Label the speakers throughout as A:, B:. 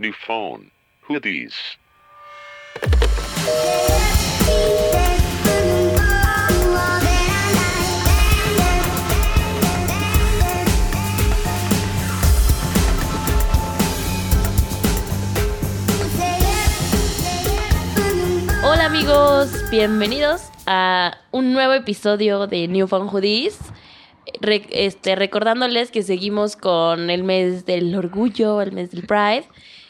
A: New phone. Who?
B: Hola amigos, bienvenidos a un nuevo episodio de New Phone Hoodies. Re- este, recordándoles que seguimos con el mes del orgullo, el mes del Pride.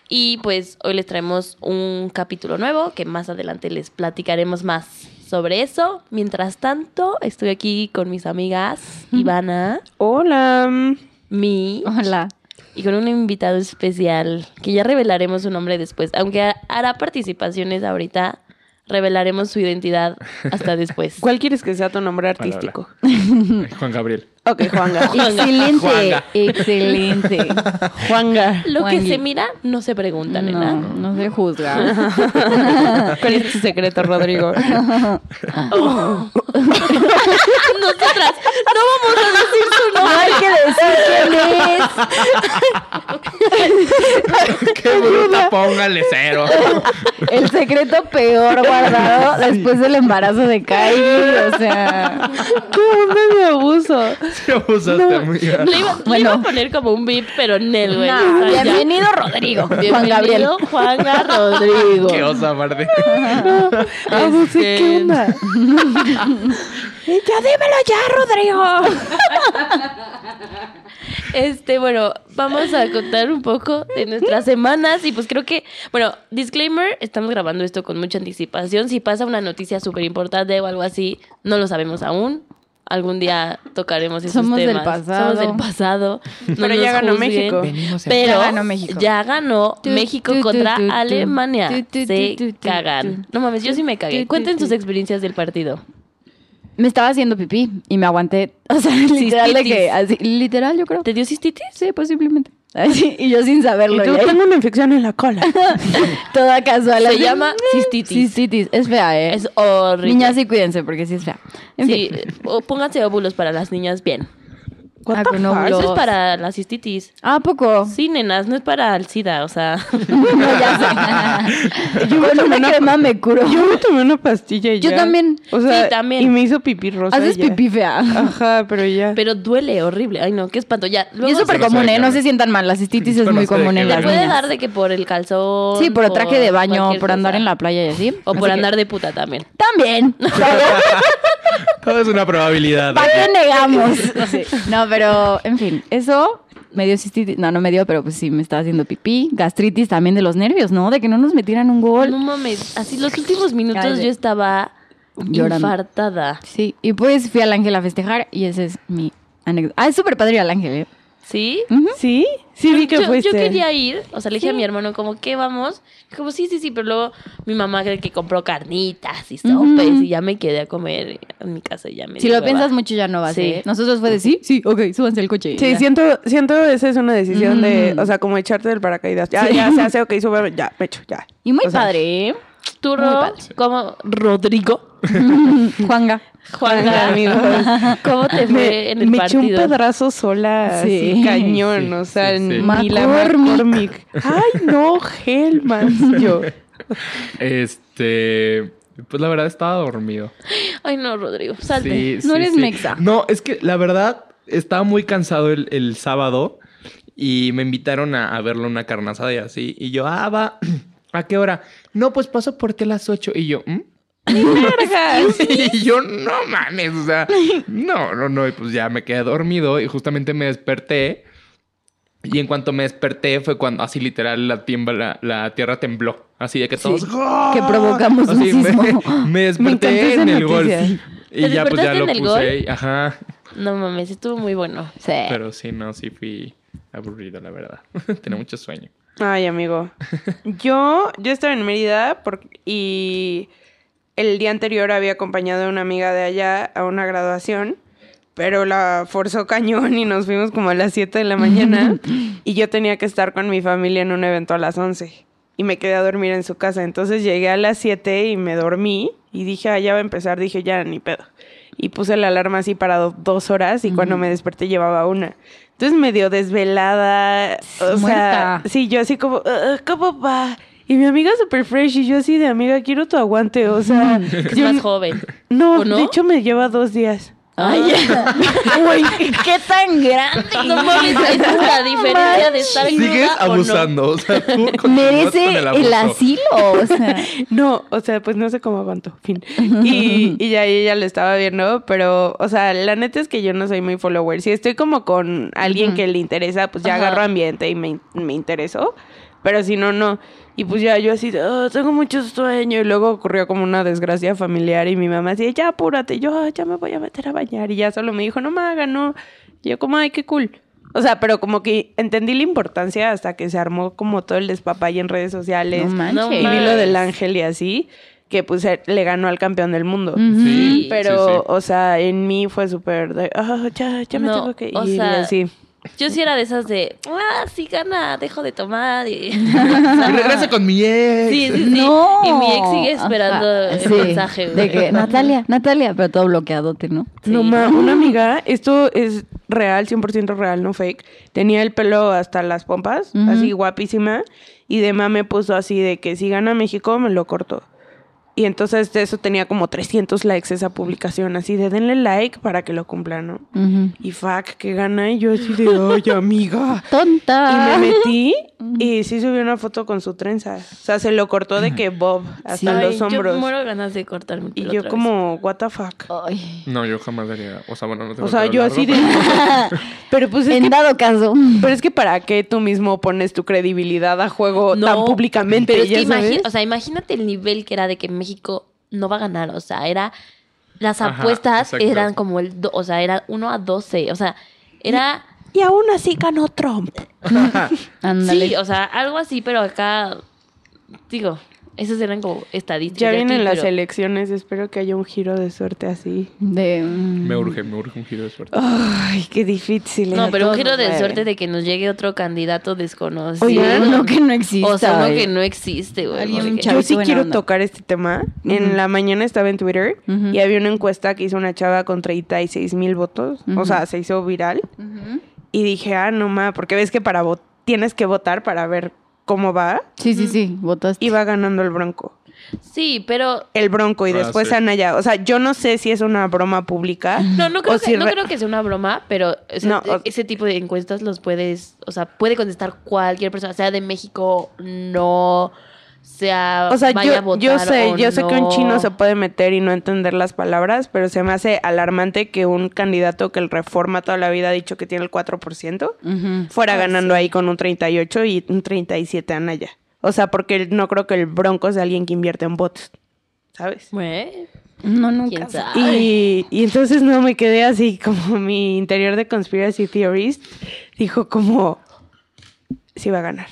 B: Y pues hoy les traemos un capítulo nuevo que más adelante les platicaremos más sobre eso. Mientras tanto, estoy aquí con mis amigas Ivana,
C: Hola.
B: Mi
D: Hola.
B: y con un invitado especial que ya revelaremos su nombre después. Aunque ha- hará participaciones ahorita, revelaremos su identidad hasta después.
C: ¿Cuál quieres que sea tu nombre artístico?
E: Juan Gabriel.
C: Ok, Juanga.
D: Excelente,
E: Juanga.
D: excelente.
C: Juanga.
B: Lo que se mira no se pregunta, nena.
D: No, no se juzga.
C: ¿Cuál es tu secreto, Rodrigo?
B: Nosotras no vamos a decir su
D: No
B: nombre.
D: hay que decir quién es.
E: ¡Qué bruta! Póngale cero.
D: El secreto peor guardado después del embarazo de Kylie. O sea,
C: ¿Qué onda de abuso?
E: Se abusaste, amiga.
B: Le iba, le
D: Bueno.
B: iba a poner como un beep, pero Nel, güey.
D: no,
B: O sea, ya.
D: bienvenido Rodrigo.
B: Bienvenido,
D: Juan Gabriel.
B: Juanga Rodrigo.
E: Qué osa.
C: Abusé,
B: Este-
C: ¿qué onda? ya dímelo ya, Rodrigo.
B: Este, bueno, vamos a contar un poco de nuestras semanas y pues creo que, bueno, disclaimer, estamos grabando esto con mucha anticipación. Si pasa una noticia súper importante o algo así, no lo sabemos aún. Algún día tocaremos esos
D: Somos del pasado.
B: Somos del pasado. No
C: Pero
B: nos
C: ya ganó
B: juzguen.
C: México.
E: Venimos
B: Pero
D: Ya ganó México.
B: ya ganó contra. Alemania. Se cagan. No mames, yo sí me cagué. Cuenten sus experiencias del partido.
D: Me estaba haciendo pipí y me aguanté. O sea, literal de que, así, literal, yo creo.
B: ¿Te dio cistitis?
D: Sí, posiblemente. Así, y yo sin
C: Y
D: saberlo.
C: tú
D: ya.
C: tengo una infección en la cola.
D: Toda casual.
B: Se
D: así,
B: llama
D: "Mm,
B: cistitis".
D: Cistitis. Es fea, ¿eh?
B: Es horrible.
D: Niñas sí cuídense porque sí es fea. En
B: Sí,
D: fin.
B: o pónganse óvulos para las niñas bien.
C: What.
B: Eso es para la cistitis.
D: Ah, ¿a poco?
B: Sí, nenas, no es para el SIDA, o sea.
D: No, ya sé. Yo con una crema me curo.
C: Yo me tomé una pastilla y
D: Yo
C: ya.
D: también.
C: O sea,
B: Sí, también.
C: Y me hizo pipí rosa.
D: Haces
C: ya.
D: pipí fea.
C: Ajá, pero ya.
B: Pero duele horrible. Ay, no, qué espanto. Ya.
D: Y es súper común, ¿eh? No se sientan mal. La cistitis es muy común en las
E: verga.
B: puede
D: niñas.
B: dar de que por el calzón.
D: Sí, por traje de baño, por andar en la playa y así.
B: O por andar de puta también.
D: También.
E: Todo es una probabilidad.
D: ¿Para qué negamos? Sí. No, pero, en fin, eso me dio cistitis. No, no me dio, pero pues sí, me estaba haciendo pipí. Gastritis también de los nervios, ¿no? De que no nos metieran un gol.
B: No mames. Así los últimos minutos yo estaba
D: Llorando.
B: infartada.
D: Sí, y pues fui al ángel a festejar y ese es mi anécdota. Ah, es súper padre ir al ángel, ¿eh?
B: ¿Sí?
C: ¿Sí? Sí, vi que
B: yo,
C: fuiste.
B: yo quería ir, o sea, le dije a mi hermano como, ¿qué vamos? Como, sí, sí, sí, pero luego mi mamá cree que compró carnitas y sopes y ya me quedé a comer en mi casa y ya me
D: Si lo piensas mucho ya no vas,
B: Sí.
D: ¿eh? Nosotros fue de sí, sí, ok, súbanse al coche.
C: Sí,
D: Ya.
C: siento, siento esa es una decisión de, o sea, como echarte del paracaídas. Ya,
D: Sí.
C: ya se hace, ok, sube, ya, me echo, ya.
D: Y muy
C: O sea,
D: padre, ¿eh?
B: Tú, Ro, como Rodrigo,
D: Juanga.
B: Juanga,
C: amigos.
B: ¿cómo te fue en el
C: me eché un pedazo sola,
D: Sí.
C: así cañón,
E: Sí,
C: o sea,
E: sí, sí.
C: ni la
D: McCormick.
C: Ay, no, Helman, yo.
E: Este. Pues la verdad estaba dormido.
B: Ay, no, Rodrigo, salte.
E: Sí,
D: No
E: sí,
D: eres
E: sí.
D: mexa.
E: No, es que la verdad estaba muy cansado el, el sábado y me invitaron a, a verlo una carnazada y así. Y yo, ah, va. ¿A qué hora? No, pues paso por ti a las 8. Y yo, ¿mm? y yo, no mames, o sea, no, no, no. Y pues ya me quedé dormido y justamente me desperté. Y en cuanto me desperté fue cuando así literal la, tiembla, la, la tierra tembló. Así de que todos... ¡ah!
D: que provocamos un
E: Así
D: sismo.
E: Me,
C: Me
E: desperté en el gol.
C: noticia.
E: Y
B: ¿Te
E: ya pues ya lo puse. y- Ajá.
B: No mames, estuvo muy bueno.
D: Sí.
E: Pero sí, no, sí fui aburrido, la verdad. Tenía mucho sueño.
C: Ay, amigo. Yo, yo estaba en Mérida por- y el día anterior había acompañado a una amiga de allá a una graduación, pero la forzó cañón y nos fuimos como a las 7 de la mañana y yo tenía que estar con mi familia en un evento a las 11 y me quedé a dormir en su casa. Entonces llegué a las 7 y me dormí y dije, ah, ya va a empezar, dije, ya ni pedo. y puse la alarma así para do- dos horas y cuando me desperté llevaba una. Entonces medio desvelada, o
D: Muerta.
C: sea, sí, yo así como, "Ah, ¿cómo va? Y mi amiga super fresh y yo así de amiga, quiero tu aguante, o sea,
B: Es
C: yo-
B: más joven.
C: no, de hecho me lleva dos días.
D: Ay, güey, ¿qué tan grande?
B: No mames, es la diferencia de estar
E: Sigues
B: o no.
E: abusando. O sea, tú
D: Merece
E: con
D: el,
E: abuso.
D: asilo. O sea,
C: No, o sea, pues no sé cómo aguanto, fin. Y, y ya ella lo estaba viendo, pero, o sea, la neta es que yo no soy muy follower. Si estoy como con alguien que le interesa, pues ya
B: Ajá.
C: agarro ambiente y me, me interesó. Pero si no, no. Y pues ya yo así, "Ah, tengo mucho sueño. Y luego ocurrió como una desgracia familiar y mi mamá así, ya apúrate. Y yo, "Ah, ya me voy a meter a bañar. Y ya solo me dijo, no me haga, no. Y yo como, ay, qué cool. O sea, pero como que entendí la importancia hasta que se armó como todo el despapay en redes sociales.
D: no
C: Y vi lo del ángel y así, que pues eh, le ganó al campeón del mundo.
B: Sí.
C: Pero,
E: sí, sí.
C: o sea, en mí fue súper de, ah, ya, ya me
B: No,
C: tengo que ir.
B: o
C: y
B: sea,
C: así.
B: Yo sí era de esas de, ah, sí gana, dejo de tomar. Y...
E: Regresa con mi ex.
B: Sí, sí, sí.
D: No.
B: Y mi ex sigue esperando
D: Ajá.
B: el
D: Sí,
B: mensaje.
D: De que, Natalia, Natalia, pero todo bloqueadote, ¿no?
B: Sí.
C: No, ma, una amiga, esto es real, 100% real, no fake. Tenía el pelo hasta las pompas, así guapísima. Y de ma me puso así de que si gana México, me lo corto. Y entonces de eso tenía como 300 likes esa publicación, así de denle like para que lo cumplan, ¿no? Y fuck, que gana. Y yo así de, ay, amiga.
D: Tonta.
C: Y me metí y sí subió una foto con su trenza. O sea, se lo cortó de que Bob hasta
D: Sí.
B: Ay,
C: los hombros.
B: Yo muero ganas de cortar mi
C: Y yo
B: vez.
C: como, what the fuck.
D: Ay.
E: No, yo jamás daría. O sea, bueno, no tengo
C: O sea, yo
E: largo,
C: así de...
E: pero-
C: Pero pues es
D: En
C: que,
D: dado caso.
C: pero es que para qué tú mismo pones tu credibilidad a juego
B: No,
C: tan públicamente,
B: Pero es
C: ya
B: que imagi-
C: sabes?
B: o sea, imagínate el nivel que era de que México no va a ganar. O sea, era. Las
E: Ajá,
B: apuestas
E: exacto.
B: eran como el. do- o sea, era 1 a 12. O sea, era.
C: Y aún así ganó Trump.
D: Ándale.
B: Sí, o sea, algo así, pero acá. Digo, esas eran como estadísticas.
C: Ya vienen las
B: pero-
C: elecciones, espero que haya un giro de suerte así.
D: De, mm,
E: Me urge, me urge un giro de suerte.
C: Ay, qué difícil.
B: No, pero un giro de suerte de que nos llegue otro candidato desconocido.
C: Oigan,
D: uno que no exista.
B: O sea, uno que no existe, güey.
C: Yo sí quiero
D: onda.
C: tocar este tema. En la mañana estaba en Twitter y había una encuesta que hizo una chava con 36 mil votos. O sea, se hizo viral. Y dije, ah, no ma, porque ves que para tienes que votar para ver cómo va.
D: Sí, sí, sí, votaste.
C: Y va ganando el Bronco.
B: Sí, pero
C: El Bronco y
E: Ah,
C: después
E: sí.
C: Anaya. O sea, yo no sé si es una broma pública.
B: No, no creo,
C: o
B: que,
C: si
B: no
C: re-
B: creo que sea una broma, pero ese,
C: No, o-
B: ese tipo de encuestas los puedes, o sea, puede contestar cualquier persona, sea de México, no, sea,
C: O sea,
B: vaya a
C: yo,
B: votar
C: yo sé,
B: o
C: yo sé que un
B: no.
C: chino se puede meter y no entender las palabras, pero se me hace alarmante que un candidato que el reforma toda la vida ha dicho que tiene el 4%,
D: Ujú.
C: fuera
B: Ah,
C: ganando
B: sí.
C: ahí con un 38 y un 37 Anaya. O sea, porque no creo que el Bronco sea alguien que invierte en bots, ¿sabes?
B: Bueno,
D: No, nunca.
C: Y, y entonces no me quedé así como mi interior de conspiracy theorist dijo como sí va a ganar.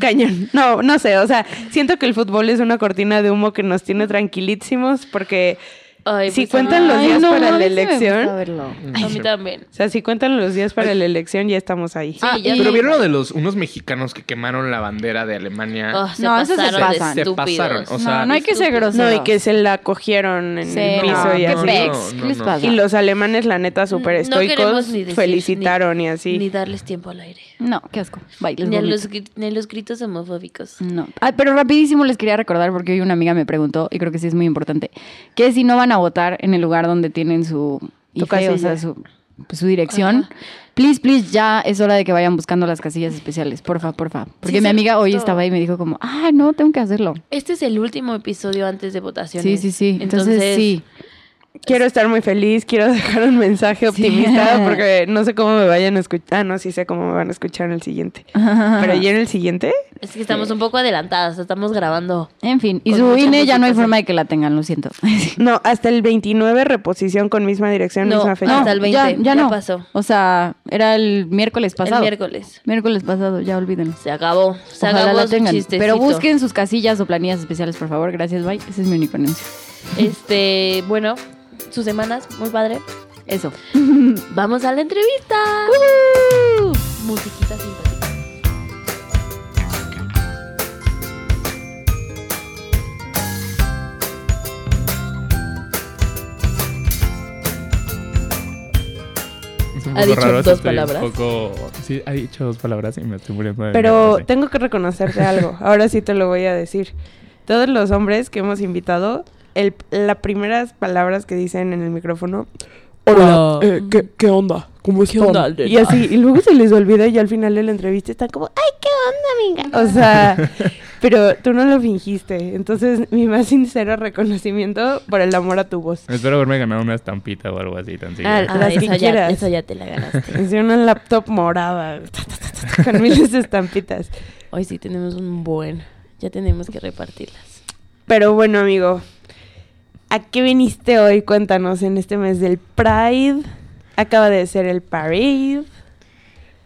C: Cañón. No, no sé, o sea, siento que el fútbol es una cortina de humo que nos tiene tranquilísimos porque
B: Ay,
C: si
B: pues,
C: cuentan los
D: Ay,
C: días
D: no,
C: para
D: a
C: la elección,
D: verlo.
B: a mí también.
C: o sea, si cuentan los días para la elección ya estamos ahí.
B: Sí,
D: Ah,
B: ya
E: Pero vieron lo de los unos mexicanos que quemaron la bandera de Alemania.
B: Oh, se
D: No, esos se pasan.
E: Se pasaron, o sea,
D: no, no hay que ser grosero.
C: No, y que se la cogieron en
D: Sí,
C: el
D: no,
C: piso y así.
D: pex.
E: no,
D: ¿Qué les
E: no.
D: pasa?
C: Y los alemanes, la neta, súper estoicos,
B: queremos ni decir,
C: felicitaron
B: ni-
C: y así.
B: Ni darles tiempo al aire.
D: No, qué asco. Bye, les
B: Ni los, ni gritos homofóbicos.
D: No. Ay, pero rapidísimo les quería recordar, porque hoy una amiga me preguntó, y creo que sí es muy importante, que si no van a votar en el lugar donde tienen su IFE, o sea, su, pues, su dirección,
B: Ajá.
D: please, please, ya es hora de que vayan buscando las casillas especiales, porfa, porfa. Porque
B: Sí,
D: mi amiga hoy estaba ahí y me dijo como, ah, no, tengo que hacerlo.
B: Este es el último episodio antes de votaciones.
D: Sí, sí, sí. Entonces, sí.
C: Quiero estar muy feliz, quiero dejar un mensaje optimista porque no sé cómo me vayan a escuchar. Ah, no, sí sé cómo me van a escuchar en el siguiente. Pero ya en el siguiente,
B: Es que estamos un poco adelantadas, estamos grabando.
D: En fin, y su INE ya no hay
B: música,
D: forma de que la tengan, lo siento.
C: no, hasta el 29 reposición con misma dirección,
B: No,
C: misma fecha.
B: hasta el 20,
D: ya, ya
B: ya
D: no.
B: pasó.
D: O sea, era el miércoles pasado.
B: El miércoles.
D: Miércoles pasado, ya olvídenlo.
B: Se acabó. Se
D: Ojalá
B: acabó
D: la tengan.
B: chistecito.
D: Pero busquen sus casillas o planillas especiales, por favor. Gracias, bye. Ese es mi único anuncio.
B: Este, bueno, sus semanas, muy padre.
D: Eso.
B: Vamos a la entrevista. Musiquita simpática. ¿Ha dicho
E: raro.
B: dos
E: un
B: palabras?
E: poco... Sí, ha dicho dos palabras y me estoy muriendo de
C: Pero
E: miedo, sí.
C: tengo que reconocerte algo. Ahora sí te lo voy a decir. Todos los hombres que hemos invitado, el, las primeras palabras que dicen en el micrófono.
B: Hola.
C: eh, ¿qué, qué onda? ¿Cómo
B: ¿Qué onda,
C: están? Y así, y luego se les olvida y al final de la entrevista están como, ¡ay, qué onda, amiga! O sea, pero tú no lo fingiste. Entonces, mi más sincero reconocimiento por el amor a tu voz.
E: Espero haberme ganado una estampita o algo así tan siquiera.
C: Ah,
B: Ah,
C: las que
B: esa, ya, esa ya te la ganaste.
C: Es una laptop morada con miles de estampitas.
B: Hoy sí tenemos un buen. Ya tenemos que repartirlas.
C: Pero bueno, amigo, ¿a qué viniste hoy? Cuéntanos en este mes del Pride. Acaba de ser el Parade.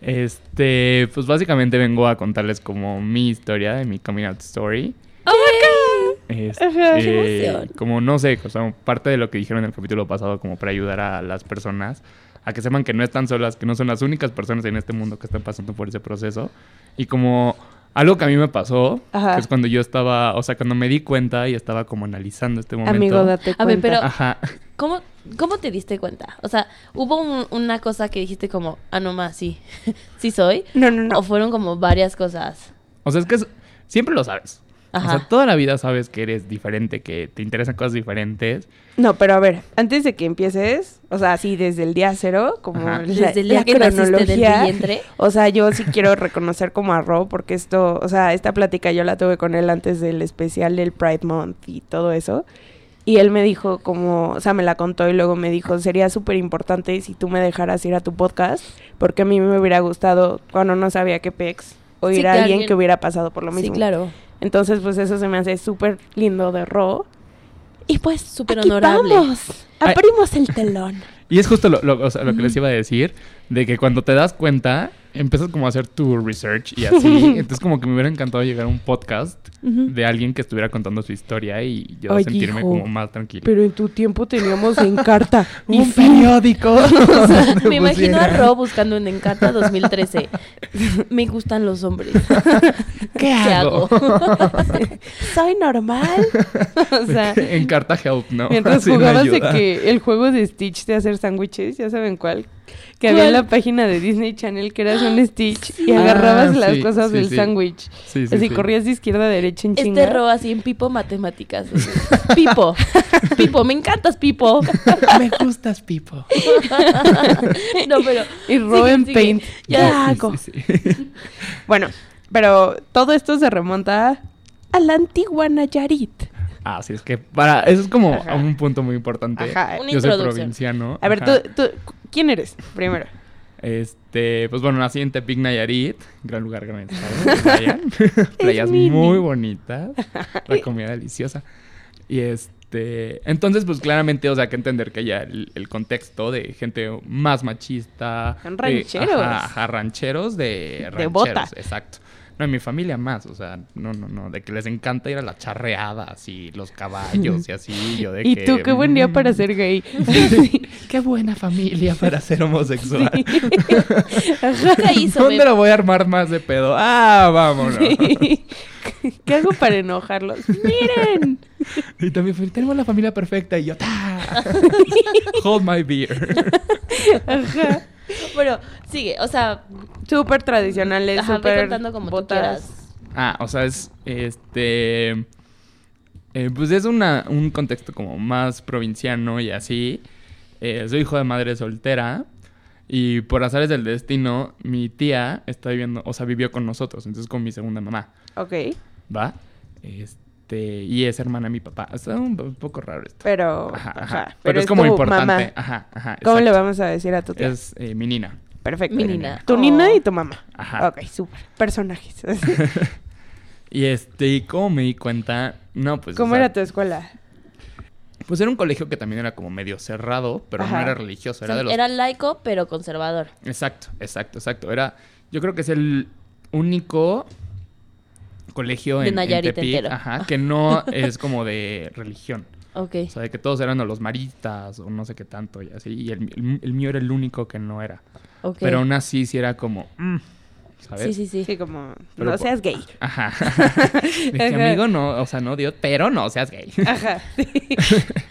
E: Este, pues básicamente vengo a contarles como mi historia, de mi coming out story. Este,
C: Ajá,
B: qué emoción.
E: como no sé, o sea, parte de lo que dijeron en el capítulo pasado, como para ayudar a las personas a que sepan que no están solas, que no son las únicas personas en este mundo que están pasando por ese proceso. Y como algo que a mí me pasó,
C: Ajá.
E: que es cuando yo estaba, o sea, cuando me di cuenta y estaba como analizando este momento.
C: Amigo, date cuenta.
B: A ver, pero-
E: Ajá.
B: ¿Cómo, ¿Cómo te diste cuenta? O sea, ¿hubo un- una cosa que dijiste como, ah, no más, sí, sí soy?
C: No, no, no.
B: ¿O fueron como varias cosas?
E: O sea, es que es- siempre lo sabes.
B: Ajá.
E: O sea, toda la vida sabes que eres diferente, que te interesan cosas diferentes.
C: No, pero a ver, antes de que empieces, o sea, así desde el día cero, como la,
B: Desde el día
C: la
B: que naciste del
C: cronología,
B: vientre.
C: O sea, yo sí quiero reconocer como a Ro, porque esto, o sea, esta plática yo la tuve con él antes del especial del Pride Month y todo eso. Y él me dijo como, o sea, me la contó y luego me dijo, sería súper importante si tú me dejaras ir a tu podcast, porque a mí me hubiera gustado, cuando no sabía qué pex, oír
B: Sí,
C: a
B: que
C: alguien
B: alguien-
C: que hubiera pasado por lo
B: Sí,
C: mismo.
B: claro.
C: Entonces, pues eso se me hace súper lindo de Ro. Y pues,
B: Súper honorable.
C: vamos.
E: Ay.
C: Abrimos el telón.
E: Y es justo lo, lo- o sea, lo que les iba a decir, de que cuando te das cuenta, empiezas como a hacer tu research y así. Entonces como que me hubiera encantado llegar a un podcast de alguien que estuviera contando su historia y yo
C: Ay,
E: sentirme
C: hijo.
E: como más tranquilo.
C: Pero en tu tiempo teníamos Encarta
E: un periódico.
B: Me imagino a Ro buscando en Encarta 2013. Me gustan los hombres.
E: ¿Qué hago?
C: Soy normal. o sea,
E: en carta help, ¿no?
C: mientras jugabas de que el juego de Stitch de hacer sándwiches, ya saben cuál, que había en la página de Disney Channel que eras un Stitch y
E: Ah,
C: agarrabas las
E: sí,
C: cosas
E: sí,
C: del
E: sí.
C: sándwich.
E: Sí, sí,
C: Así
E: sí.
C: corrías de izquierda a derecha en chinga.
B: Este Ro así en Pipo Matemáticas. Pipo. Pipo, me encantas, Pipo.
E: Me gustas, Pipo.
B: no, pero.
C: Y Ro en
B: sigue.
C: Paint.
B: Ya.
C: ¿Qué
E: Sí,
C: hago?
E: sí, sí.
C: Bueno, pero todo esto se remonta a la antigua Nayarit.
E: Ah, sí, es que para... Eso es como
C: Ajá.
E: un punto muy importante.
C: Ajá.
E: Yo soy provinciano.
C: A ver, tú, tú, ¿quién eres? Primero.
E: Este, pues bueno, nací en Tepic, Nayarit, gran lugar, gran estado. Vayan. Playas muy bonitas, la comida deliciosa. Y este, entonces pues claramente, o sea, hay que entender que ya el, el contexto de gente más machista.
C: Son
E: de-
C: rancheros.
E: ajá, ajá, rancheros de rancheros,
C: bota.
E: exacto. No, en mi familia más, o sea, no, no, no, de que les encanta ir a las charreadas y los caballos y así, yo de
C: Y
E: que,
C: tú, qué buen día
E: mm,
C: para ser gay.
E: Qué buena familia para ser homosexual.
B: Hizo.
E: ¿Dónde
B: me-
E: lo voy a armar más de pedo? Ah, vámonos.
C: ¿Qué hago para enojarlos? Miren.
E: Y también fue, tenemos la familia perfecta y yo, ¡ta! Hold my beer.
C: Ajá.
B: Bueno, sigue. O sea,
C: Súper tradicionales, súper
B: contando como tú
C: botas.
B: quieras.
E: Ah, o sea, es este. eh, pues es una, un contexto como más provinciano y así. Eh, soy hijo de madre soltera. Y por azares del destino, mi tía está viviendo, o sea, vivió con nosotros, entonces con mi segunda mamá.
C: Ok,
E: ¿Va? Este, y es hermana de mi papá. Está un po- poco raro esto.
C: pero...
E: Ajá,
C: ajá,
E: ajá. Pero, es como
C: tu
E: importante.
C: mamá.
E: Ajá, ajá.
C: ¿Cómo le vamos a decir a tu tía?
E: Es eh, mi nina.
C: Perfecto.
B: Mi nina.
C: Tu
B: Oh.
C: nina y tu mamá.
E: Ajá.
C: Ok, súper. Personajes.
E: Y este, y cómo me di cuenta, no, pues.
C: ¿Cómo
E: o sea,
C: era tu escuela?
E: Pues era un colegio que también era como medio cerrado, pero
C: Ajá.
E: no era religioso. Era
B: O sea,
E: de los.
B: Era laico, pero conservador.
E: Exacto, exacto, exacto. Era. Yo creo que es el único colegio
B: De
E: en, en
B: Nayarit
E: Tepic,
B: entero.
E: ajá, que no es como de religión.
B: Ok.
E: O sea, de que todos eran o los maristas o no sé qué tanto y así. Y el, el- el mío era el único que no era.
B: ok.
E: Pero aún así sí era como... mm. ¿sabes?
B: Sí, sí, sí.
C: Sí, como,
E: Pero
C: no seas gay.
E: Ajá.
C: Ajá.
E: amigo, no, o sea, no, Dios, pero no seas gay.
C: Ajá, sí.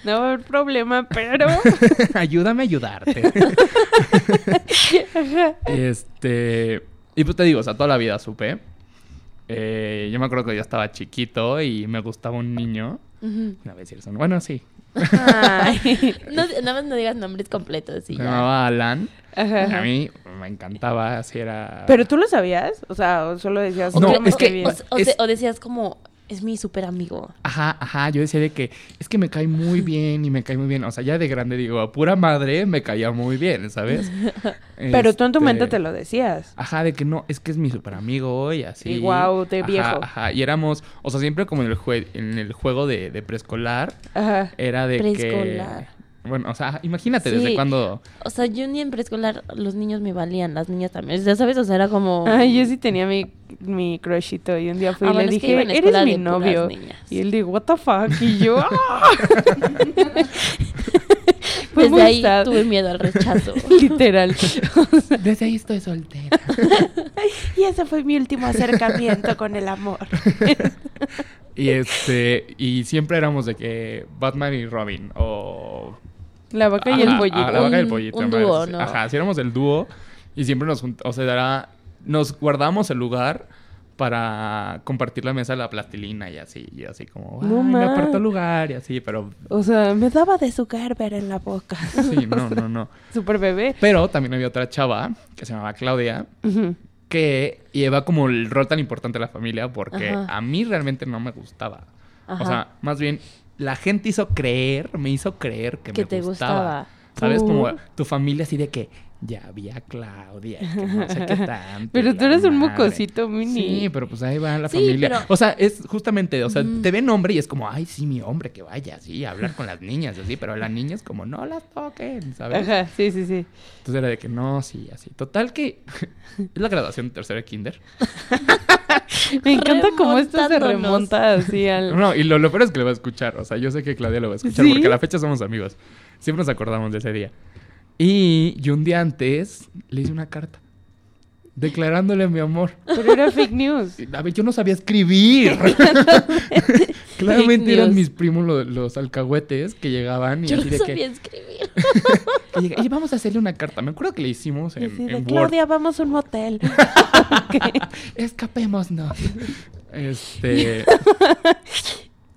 C: No va a haber problema, pero...
E: Ayúdame a ayudarte. este. Y pues te digo, o sea, toda la vida supe. Eh, yo me acuerdo que yo estaba chiquito y me gustaba un niño.
B: Ujú.
E: No voy a decir eso. Bueno, sí.
C: Ay.
B: No, nada más no digas nombres completos y
E: Se
B: ya.
E: llamaba Alan.
C: Ajá.
E: A mí me encantaba, así era.
C: ¿Pero tú lo sabías? O sea, o solo decías...
E: No,
B: que-
C: "¿Cómo
E: es que-
C: qué bien"?
B: o- o
E: es-
B: de- o decías como, es mi súper amigo.
E: Ajá, ajá, yo decía de que es que me cae muy bien y me cae muy bien. O sea, ya de grande digo, a pura madre me caía muy bien, ¿sabes?
C: Pero tú en tu
E: Este,
C: mente te lo decías.
E: Ajá, de que no, es que es mi super amigo y así.
C: Y guau, de
E: Ajá,
C: viejo.
E: Ajá, y éramos, o sea, siempre como en el, jue- en el juego de, de preescolar,
C: Ajá.
E: era de
B: Preescolar.
E: que... Bueno, o sea, imagínate
B: Sí.
E: desde cuando...
B: O sea, yo ni en preescolar los niños me valían, las niñas también. Ya sabes, o sea, era como...
C: Ay, yo sí tenía mi, mi crushito y un día fui
B: Ah,
C: y
B: bueno,
C: le dije, eres mi novio. Y él dijo, what the fuck? Y yo, "Ah". Fue
B: Desde ahí
C: sad.
B: tuve miedo al rechazo.
C: Literal.
E: Desde ahí estoy soltera.
C: y ese fue mi último acercamiento con el amor.
E: y este, y siempre éramos de que Batman y Robin o...
C: La vaca y el
E: Ajá,
C: pollito.
E: ah, la vaca y el pollito.
B: un
E: me
B: dúo. ¿no?
E: Ajá, si éramos el dúo y siempre nos o sea, era- nos guardábamos el lugar para compartir la mesa de la plastilina y así, y así como,
C: No
E: "Ay, me
C: ma.
E: apartó lugar y así, pero
C: O sea, me daba de su Gerber en la boca.
E: sí, no, no, no.
C: Super bebé.
E: Pero también había otra chava que se llamaba Claudia que lleva como el rol tan importante de la familia porque
B: Ajá.
E: a mí realmente no me gustaba.
B: Ajá.
E: O sea, más bien la gente hizo creer, me hizo creer que,
B: Que
E: me
B: te
E: gustaba.
B: gustaba.
E: ¿Sabes?
C: Uh.
E: Como tu familia así de que ya había Claudia, y que no sé qué tanto.
C: Pero tú eres un
E: madre.
C: mocosito mini.
E: Sí, pero pues ahí va la
B: Sí,
E: familia.
B: pero-
E: O sea, es justamente, o sea, te ven hombre y es como, ay, sí, mi hombre, que vaya, sí, a hablar con las niñas, así, pero las niñas como, no las toquen, ¿sabes?
C: Ajá, sí, sí, sí.
E: Entonces era de que no, sí, así. Total que es la graduación de tercero de kinder.
C: Me encanta cómo esto se remonta así al...
E: No, y lo, lo peor es que lo va a escuchar. O sea, yo sé que Claudia lo va a escuchar
C: ¿Sí?
E: porque a la fecha somos amigos. Siempre nos acordamos de ese día. Y yo un día antes le hice una carta declarándole mi amor.
C: Pero era fake news.
E: A ver, yo no sabía escribir. Claramente eran mis primos lo- los, alcahuetes que llegaban y
B: Yo no
E: así de
B: sabía
E: que,
B: escribir.
E: que llega, "Oye, vamos a hacerle una carta. Me acuerdo que le hicimos
C: Y
E: en, en
C: de,
E: Word.
C: Claudia, vamos a un motel.
E: Escapémonos. Este.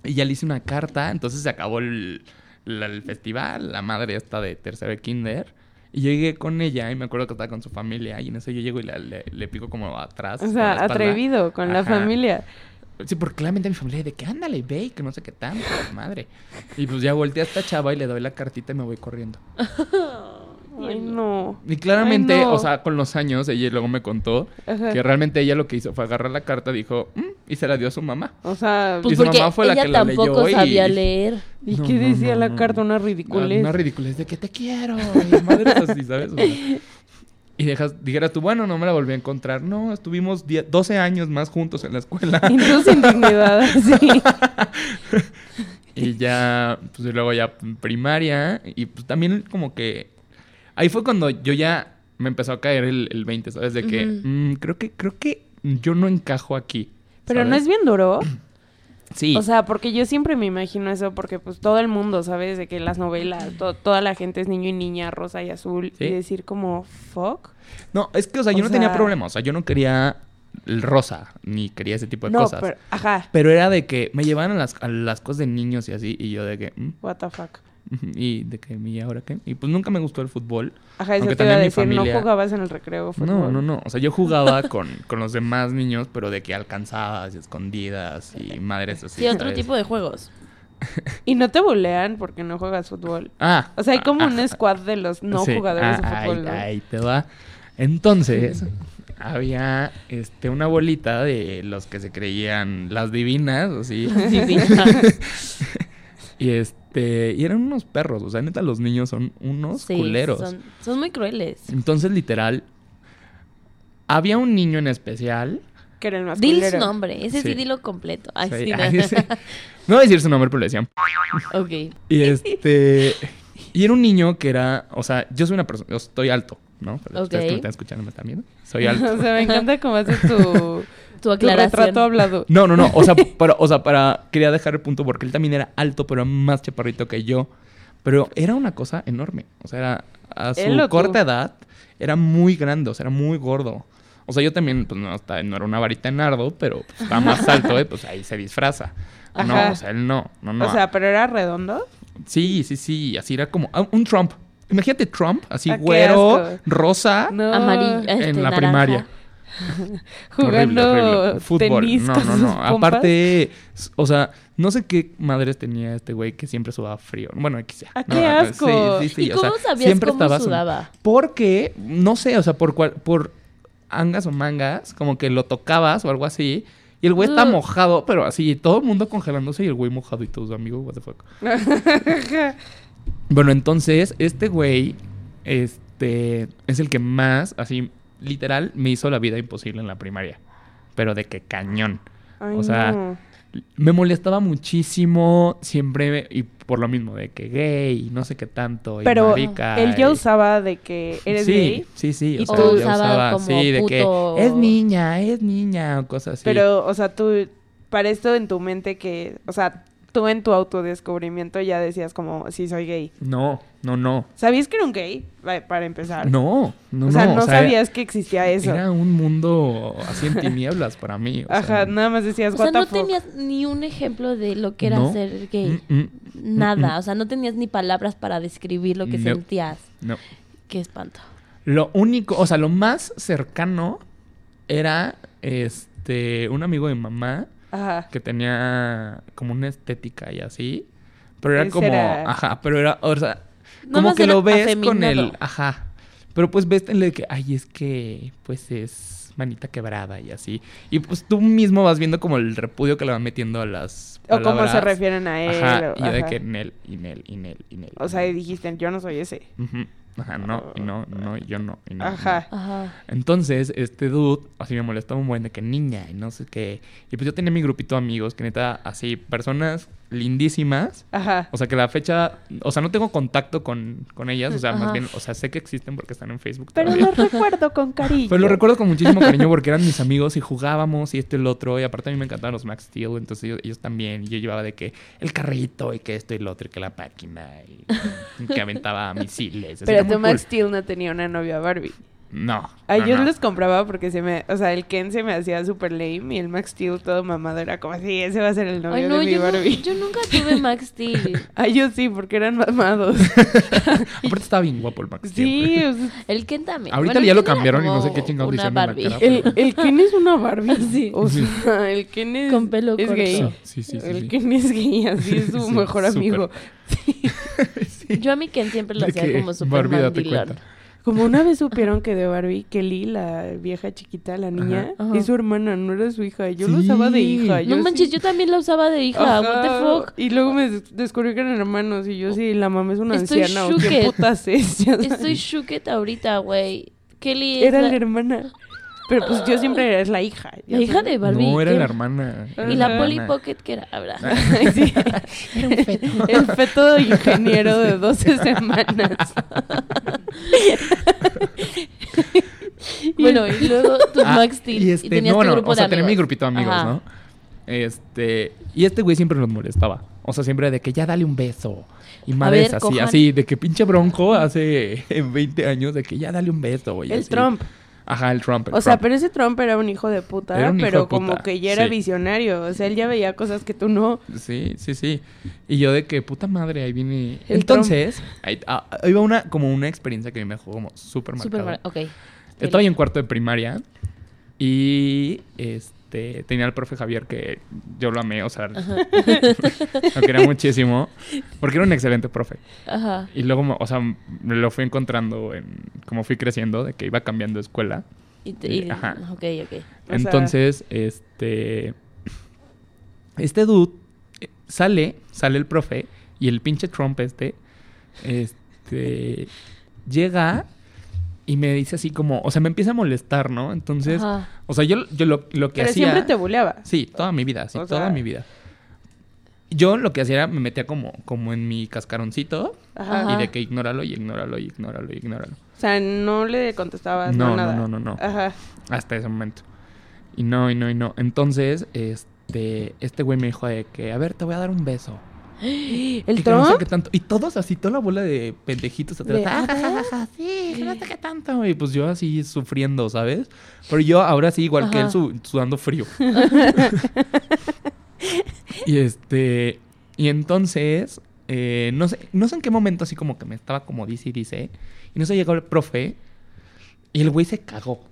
E: y ya le hice una carta, entonces se acabó el, la- el festival, la madre esta de tercero de kinder. Y llegué con ella y me acuerdo que estaba con su familia y en eso yo llego y la- le, le pico como atrás.
C: O sea, atrevido con la familia.
E: Sí, porque claramente mi familia de que ándale, ve, y que no sé qué tanto, madre. Y pues ya volteé a esta chava y le doy la cartita y me voy corriendo.
C: Ay, no.
E: Y claramente,
C: Ay, no.
E: o sea, con los años, ella luego me contó
C: Ajá.
E: que realmente ella lo que hizo fue agarrar la carta, dijo, "Mm", y se la dio a su mamá.
C: O sea,
B: Pues
E: Y su
B: porque
E: mamá fue la
B: ella
E: que la
B: tampoco
E: leyó y-
B: sabía leer.
C: ¿y
E: No,
C: qué decía
E: no,
C: la
E: no,
C: carta? Una ridiculez.
E: una ridiculez de que te quiero. Y madres así, ¿sabes? O sea, y dejas, dijeras tú, bueno, no me la volví a encontrar. No, estuvimos 10 12 años más juntos en la escuela.
C: Y sin dignidad, sí.
E: y ya, pues y luego ya primaria. Y pues también como que... Ahí fue cuando yo ya me empezó a caer el, el 20, ¿sabes? De que mm, creo que creo que yo no encajo aquí.
C: Pero no es bien duro.
E: Sí.
C: O sea, porque yo siempre me imagino eso, porque pues todo el mundo, ¿sabes? De que las novelas, to- toda la gente es niño y niña, rosa y azul.
E: Sí.
C: Y decir como, fuck.
E: no, es que, o sea, yo
C: o
E: no tenía problema. O sea, yo no quería el rosa, ni quería ese tipo de
C: No,
E: cosas.
C: pero, ajá,
E: Pero era de que me llevaban a las, a las cosas de niños y así, y yo de que, mm,
C: what the fuck.
E: Y de que, ¿y ahora qué? Y pues nunca me gustó el fútbol.
C: Ajá, eso
E: Aunque
C: te iba a
E: también mi
C: decir,
E: familia-
C: no jugabas en el recreo fútbol.
E: No, no, no. O sea, yo jugaba con, con los demás niños, pero de que alcanzadas y escondidas y madres así.
B: Sí, otro
E: ¿sabes?
B: tipo de juegos.
C: Y no te bulean porque no juegas fútbol.
E: Ah.
C: O sea, hay como un
E: ah,
C: squad de los no
E: sí.
C: jugadores de
E: Ah,
C: fútbol,
E: ahí te va. Entonces, había este una bolita de los que se creían las divinas, así. Y este, y eran unos perros, o sea, neta los niños son unos
B: Sí,
E: culeros.
B: Son, son muy crueles.
E: Entonces, literal, había un niño en especial.
C: Que era el más
B: Dile su nombre. Ese sí,
E: Sí.
B: dilo completo. Ay,
E: Sí,
B: sí, no.
E: ay, sí. No voy a decir su nombre, pero le decían.
B: Ok.
E: Y este. Y era un niño que era. O sea, yo soy una persona. Yo estoy alto. ¿no? Pero ustedes que
B: Ok.
E: me están escuchando me están viendo. Soy alto.
C: o sea, me encanta cómo haces tu,
B: Tu
C: tu
B: aclaración.
C: retrato hablado.
E: No, no, no. O sea, para, o sea, para. Quería dejar el punto porque él también era alto, pero más chaparrito que yo. Pero era una cosa enorme. O sea, era. A su corta edad, era muy grande, o sea, era muy gordo. O sea, yo también, pues no, hasta- no era una varita de nardo, pero pues, estaba más alto, ¿eh? Pues ahí se disfraza.
C: Ajá.
E: No, o sea, él no, no, no.
C: O sea, pero era redondo.
E: sí, sí, sí. Así era como. ah, un Trump. Imagínate Trump, así
C: Ah,
E: güero, rosa.
C: No.
B: Amarillo. este,
E: en la
B: naranja.
E: primaria.
C: Jugando
E: Horrible, horrible. Fútbol.
C: tenis
E: no,
C: con
E: no, no. Aparte, o sea, no sé qué madres tenía este güey que siempre sudaba frío. Bueno, aquí sea.
C: Ah, qué
E: no,
C: asco.
E: Sí, sí, sí.
B: ¿Y
E: o sea,
B: cómo sabías
E: siempre
B: cómo sudaba?
E: Porque, no sé, o sea, por cual, por angas o mangas, como que lo tocabas o algo así. Y el güey está mojado, pero así, todo el mundo congelándose y el güey mojado y todos amigos, what the fuck. Bueno, entonces, este güey, este, es el que más, así, literal, me hizo la vida imposible en la primaria. Pero de que cañón.
C: Ay,
E: O sea,
C: no.
E: Me molestaba muchísimo, siempre, y por lo mismo, de que gay, no sé qué tanto, y
C: Pero
E: marica.
C: él ya
E: y-
C: usaba de que eres
E: sí,
C: gay.
E: Sí, sí,
B: Y
E: o sea,
B: tú usaba como
E: sí, de que es niña, es niña, o cosas así.
C: Pero, o sea, tú, para esto en tu mente que, o sea, tú en tu autodescubrimiento ya decías como, sí, soy gay.
E: No, no, no.
C: ¿Sabías que era un gay? Para empezar.
E: No, no,
C: o sea,
E: no.
C: no sabías que existía eso.
E: Era un mundo así en tinieblas para mí. o sea,
C: Ajá, nada más decías,
B: O sea, no
C: fuck.
B: tenías ni un ejemplo de lo que era
E: No.
B: ser gay.
E: mm, mm,
B: Nada.
E: mm,
B: O sea, no tenías ni palabras para describir lo que
E: No.
B: sentías.
E: No.
B: Qué espanto.
E: Lo único, o sea, lo más cercano era este un amigo de mamá
C: Ajá.
E: que tenía como una estética y así. Pero era como,
C: era-
E: ajá, pero era, o sea,
B: Nada
E: como que lo ves con el, ajá. Pero pues ves en el que, ay, es que, pues es manita quebrada y así. Y pues tú mismo vas viendo como el repudio que le van metiendo a las
C: O cómo se
E: palabras.
C: refieren a él.
E: Ajá,
C: o-
E: y de que Nel, y Nel, y Nel, y Nel.
C: O sea, y dijiste, yo no soy ese.
E: Ujú. Ajá, no, y no, no, y yo no. y no.
C: Ajá.
B: Ajá.
E: Entonces, este dude, así me molestaba un buen de que niña y no sé qué. Y pues yo tenía mi grupito de amigos que neta, así, personas lindísimas.
C: Ajá.
E: O sea, que la fecha, o sea, no tengo contacto con, con ellas, o sea,
B: Ajá.
E: más bien, o sea, sé que existen porque están en Facebook.
C: Pero
E: todavía.
C: lo recuerdo con cariño.
E: Pero lo recuerdo con muchísimo cariño porque eran mis amigos y jugábamos y esto y el otro. Y aparte a mí me encantaban los Max Steel, entonces ellos, ellos también. Y yo llevaba de que el carrito y que esto y lo otro y que la máquina y que aventaba misiles.
C: Pero tu Max. Steel no tenía una novia Barbie.
E: No.
C: A
E: no,
C: ellos
E: no.
C: les compraba porque se me... O sea, el Ken se me hacía súper lame y el Max Steel todo mamado era como así, ese va a ser el novio
B: Ay, no,
C: de mi
B: yo, no-
C: Barbie.
B: yo nunca tuve Max Steel.
C: A ellos sí, porque eran mamados.
E: Aparte estaba bien guapo el Max Steel.
C: sí, o sea,
B: El Ken también.
E: Ahorita
B: Bueno,
E: ya lo cambiaron y no sé qué chingados
B: una
E: hicieron en la
B: Barbie.
E: cara.
C: el, el Ken es una Barbie.
B: Sí.
C: O sea, el Ken es...
B: Con pelo
C: es
B: corto.
C: gay.
E: Sí, sí, sí.
C: el
E: sí.
C: Ken es gay, así es su
E: Sí,
C: mejor amigo.
B: Yo a mi Ken siempre lo hacía como súper
E: Barbie, date cuenta.
C: Como una vez supieron que de Barbie, Kelly, la vieja chiquita, la niña,
B: Ajá. Ajá.
C: es su hermana, no era su hija. Yo lo usaba de
E: Sí.
C: hija.
B: No
C: yo
B: manches,
C: sí-
B: yo también la usaba de hija. What the fuck.
C: Y luego me des- descubrí que eran hermanos y yo sí, la mamá es una
B: Estoy
C: anciana. ¿o ¿Qué putas es?
B: Estoy shooked ahorita, güey. Kelly es
C: Era
B: la,
C: la hermana. Pero pues yo siempre era es la hija.
B: la hija
C: sabes.
B: de Barbie.
E: No, era
B: ¿qué?
E: la hermana.
B: Y
C: Ajá.
B: la Polly. Pocket que era, habrá.
C: Ay, sí.
E: Era un feto.
C: El feto ingeniero de 12 semanas.
B: bueno, y luego tu
E: Ah,
B: Max Steel.
E: Y
B: Y,
E: este,
B: tenías
E: no,
B: tu
E: bueno,
B: grupo
E: o sea,
B: de
E: tenía mi grupito de amigos,
B: Ajá.
E: ¿no? Este, y este güey siempre nos molestaba. O sea, siempre de que ya dale un beso. Y madres así,
B: cojan.
E: así, de que pinche bronco hace 20 años, de que ya dale un beso, güey.
C: El
E: así.
C: Trump.
E: Ajá, el Trump. el
C: O sea,
E: Trump.
C: pero ese Trump era un hijo de puta,
E: Era un hijo
C: pero
E: de
C: como que ya era
E: sí.
C: visionario. O sea, él ya veía cosas que tú no.
E: Sí, sí, sí. Y yo de que puta madre, ahí viene.
C: El
E: Entonces, ahí, ah, ahí va una, como una experiencia que me dejó como súper
B: Súper
E: marcada.
B: mar- Ok.
E: Estaba en cuarto de primaria y este tenía al profe Javier que yo lo amé, o sea, lo quería muchísimo porque era un excelente profe.
B: Ajá.
E: Y luego, o sea, me lo fui encontrando en como fui creciendo, de que iba cambiando de escuela.
B: Y te- y-
E: Ajá.
B: Ok, ok.
C: O sea-
E: Entonces, este este dude eh, sale, sale el profe y el pinche Trump este este llega y me dice así como, o sea, me empieza a molestar, ¿no? Entonces,
B: Ajá.
E: o sea, yo, yo lo, lo que
C: Pero
E: hacía...
C: siempre te buleaba.
E: Sí, toda mi vida, sí,
C: O
E: toda
C: sea-
E: mi vida. yo lo que hacía era me metía como, como en mi cascaroncito
C: Ajá.
E: y de que ignóralo y ignóralo y ignóralo y ignóralo.
C: O sea, no le contestabas
E: No,
C: no,
E: no,
C: nada.
E: no, no, no.
C: Ajá.
E: Hasta ese momento. Y no, y no, y no. Entonces, este, este güey me dijo de que, a ver, te voy a dar un beso.
C: ¿El
E: Y que no sé
C: Trump?
E: qué tanto. Y todos así, toda la bola de pendejitos atrás.
C: ¿De-
E: "Ah, ja, ja, ja, ja, sí, que no sé qué tanto. Y pues yo así sufriendo, ¿sabes? Pero yo ahora sí, igual que él, su- sudando frío. y este. Y entonces. eh, no sé, no sé en qué momento así como que me estaba como dice y dice. Y no sé, llegó el profe. Y el güey se cagó.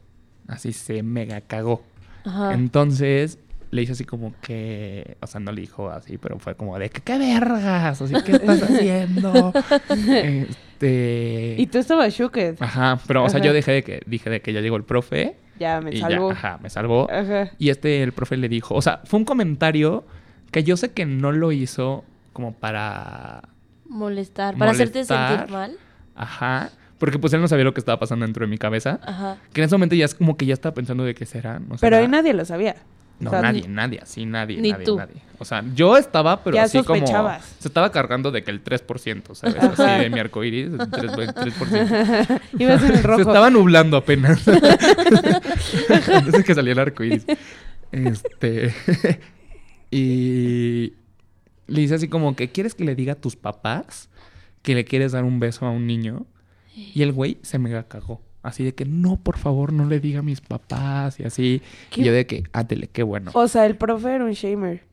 E: Así se mega cagó.
B: Ajá.
E: Entonces le hice así como que, o sea, no le dijo así, pero fue como de que qué vergas, así que estás haciendo. este
C: Y tú estabas shooked.
E: Ajá, pero o sea,
C: Ajá.
E: yo dejé de que dije de que ya llegó el profe
C: Ya me
E: y
C: salvó.
E: ya, ajá, me salvó.
C: Ajá.
E: Y este el profe le dijo, o sea, fue un comentario que yo sé que no lo hizo como para
B: Molestar. Para hacerte sentir mal.
E: ajá, porque pues él no sabía lo que estaba pasando dentro de mi cabeza.
B: Ajá.
E: Que en ese momento ya es como que ya estaba pensando de qué será, no
C: Pero
E: será.
C: ahí nadie lo sabía.
E: No,
C: O sea,
E: nadie, nadie, así nadie,
B: Ni
E: nadie,
B: tú.
E: nadie. O sea, yo estaba, pero
C: Ya
E: así como... Se estaba cargando de que el 3%, ¿sabes?
C: Ajá.
E: Así de mi arcoiris, el 3%. el 3%.
C: Ibas en el rojo.
E: Se estaba nublando apenas. Antes que saliera el arcoiris. Este... y... Le dice así como que, ¿quieres que le diga a tus papás que le quieres dar un beso a un niño? Y el güey se mega cagó. Así de que, no, por favor, no le diga a mis papás y así.
C: ¿Qué?
E: Y yo de que, átele, qué bueno.
C: O sea, el profe era un shamer.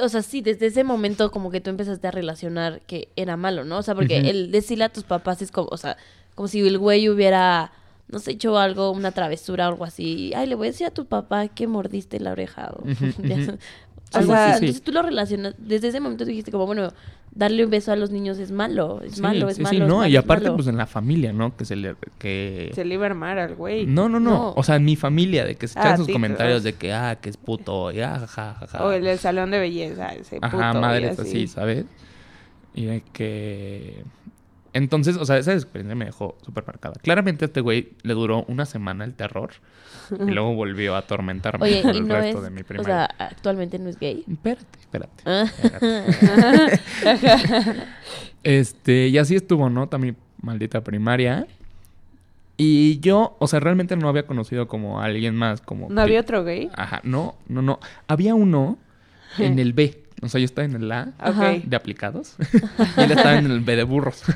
B: O sea, sí, desde ese momento como que tú empezaste a relacionar que era malo, ¿no? O sea, porque el decirle a tus papás es como, o sea, como si el güey hubiera, no sé, hecho algo, una travesura o algo así. Ay, le voy a decir a tu papá que mordiste la oreja. O.
C: O sea,
B: así.
E: sí, sí.
B: Entonces tú lo relacionas, desde ese momento tú dijiste como, bueno, darle un beso a los niños es malo, es
E: Sí,
B: malo, es
E: sí,
B: malo.
E: sí,
B: es
E: no,
B: malo,
E: y aparte,
B: malo.
E: pues en la familia, ¿no? Que se le. Que...
C: Se le iba a armar al güey.
E: No, no, no,
B: No.
E: O sea, en mi familia, de que se echan
C: Ah,
E: sus
C: sí,
E: comentarios de que, ah, que es puto, y ah, ja, ja, ja.
C: O el del salón de belleza, ese puto.
E: Ajá,
C: y
E: madres así, ¿sabes? Y de que. Entonces, o sea, esa experiencia me dejó súper marcada. Claramente a este güey le duró una semana el terror y luego volvió a atormentarme
B: Oye,
E: por
B: y
E: el
B: no
E: resto
B: es,
E: de mi
B: o
E: primaria.
B: sea, actualmente no es gay.
E: Espérate, espérate.
B: Ah.
E: espérate. este, y así estuvo, ¿no? También maldita primaria. Y yo, o sea, realmente no había conocido como a alguien más, como...
C: ¿No
E: que-
C: había otro gay?
E: Ajá, no, no, no. Había uno en el B. O sea, yo estaba en el A
B: Ajá.
E: De aplicados. y él estaba en el B de burros.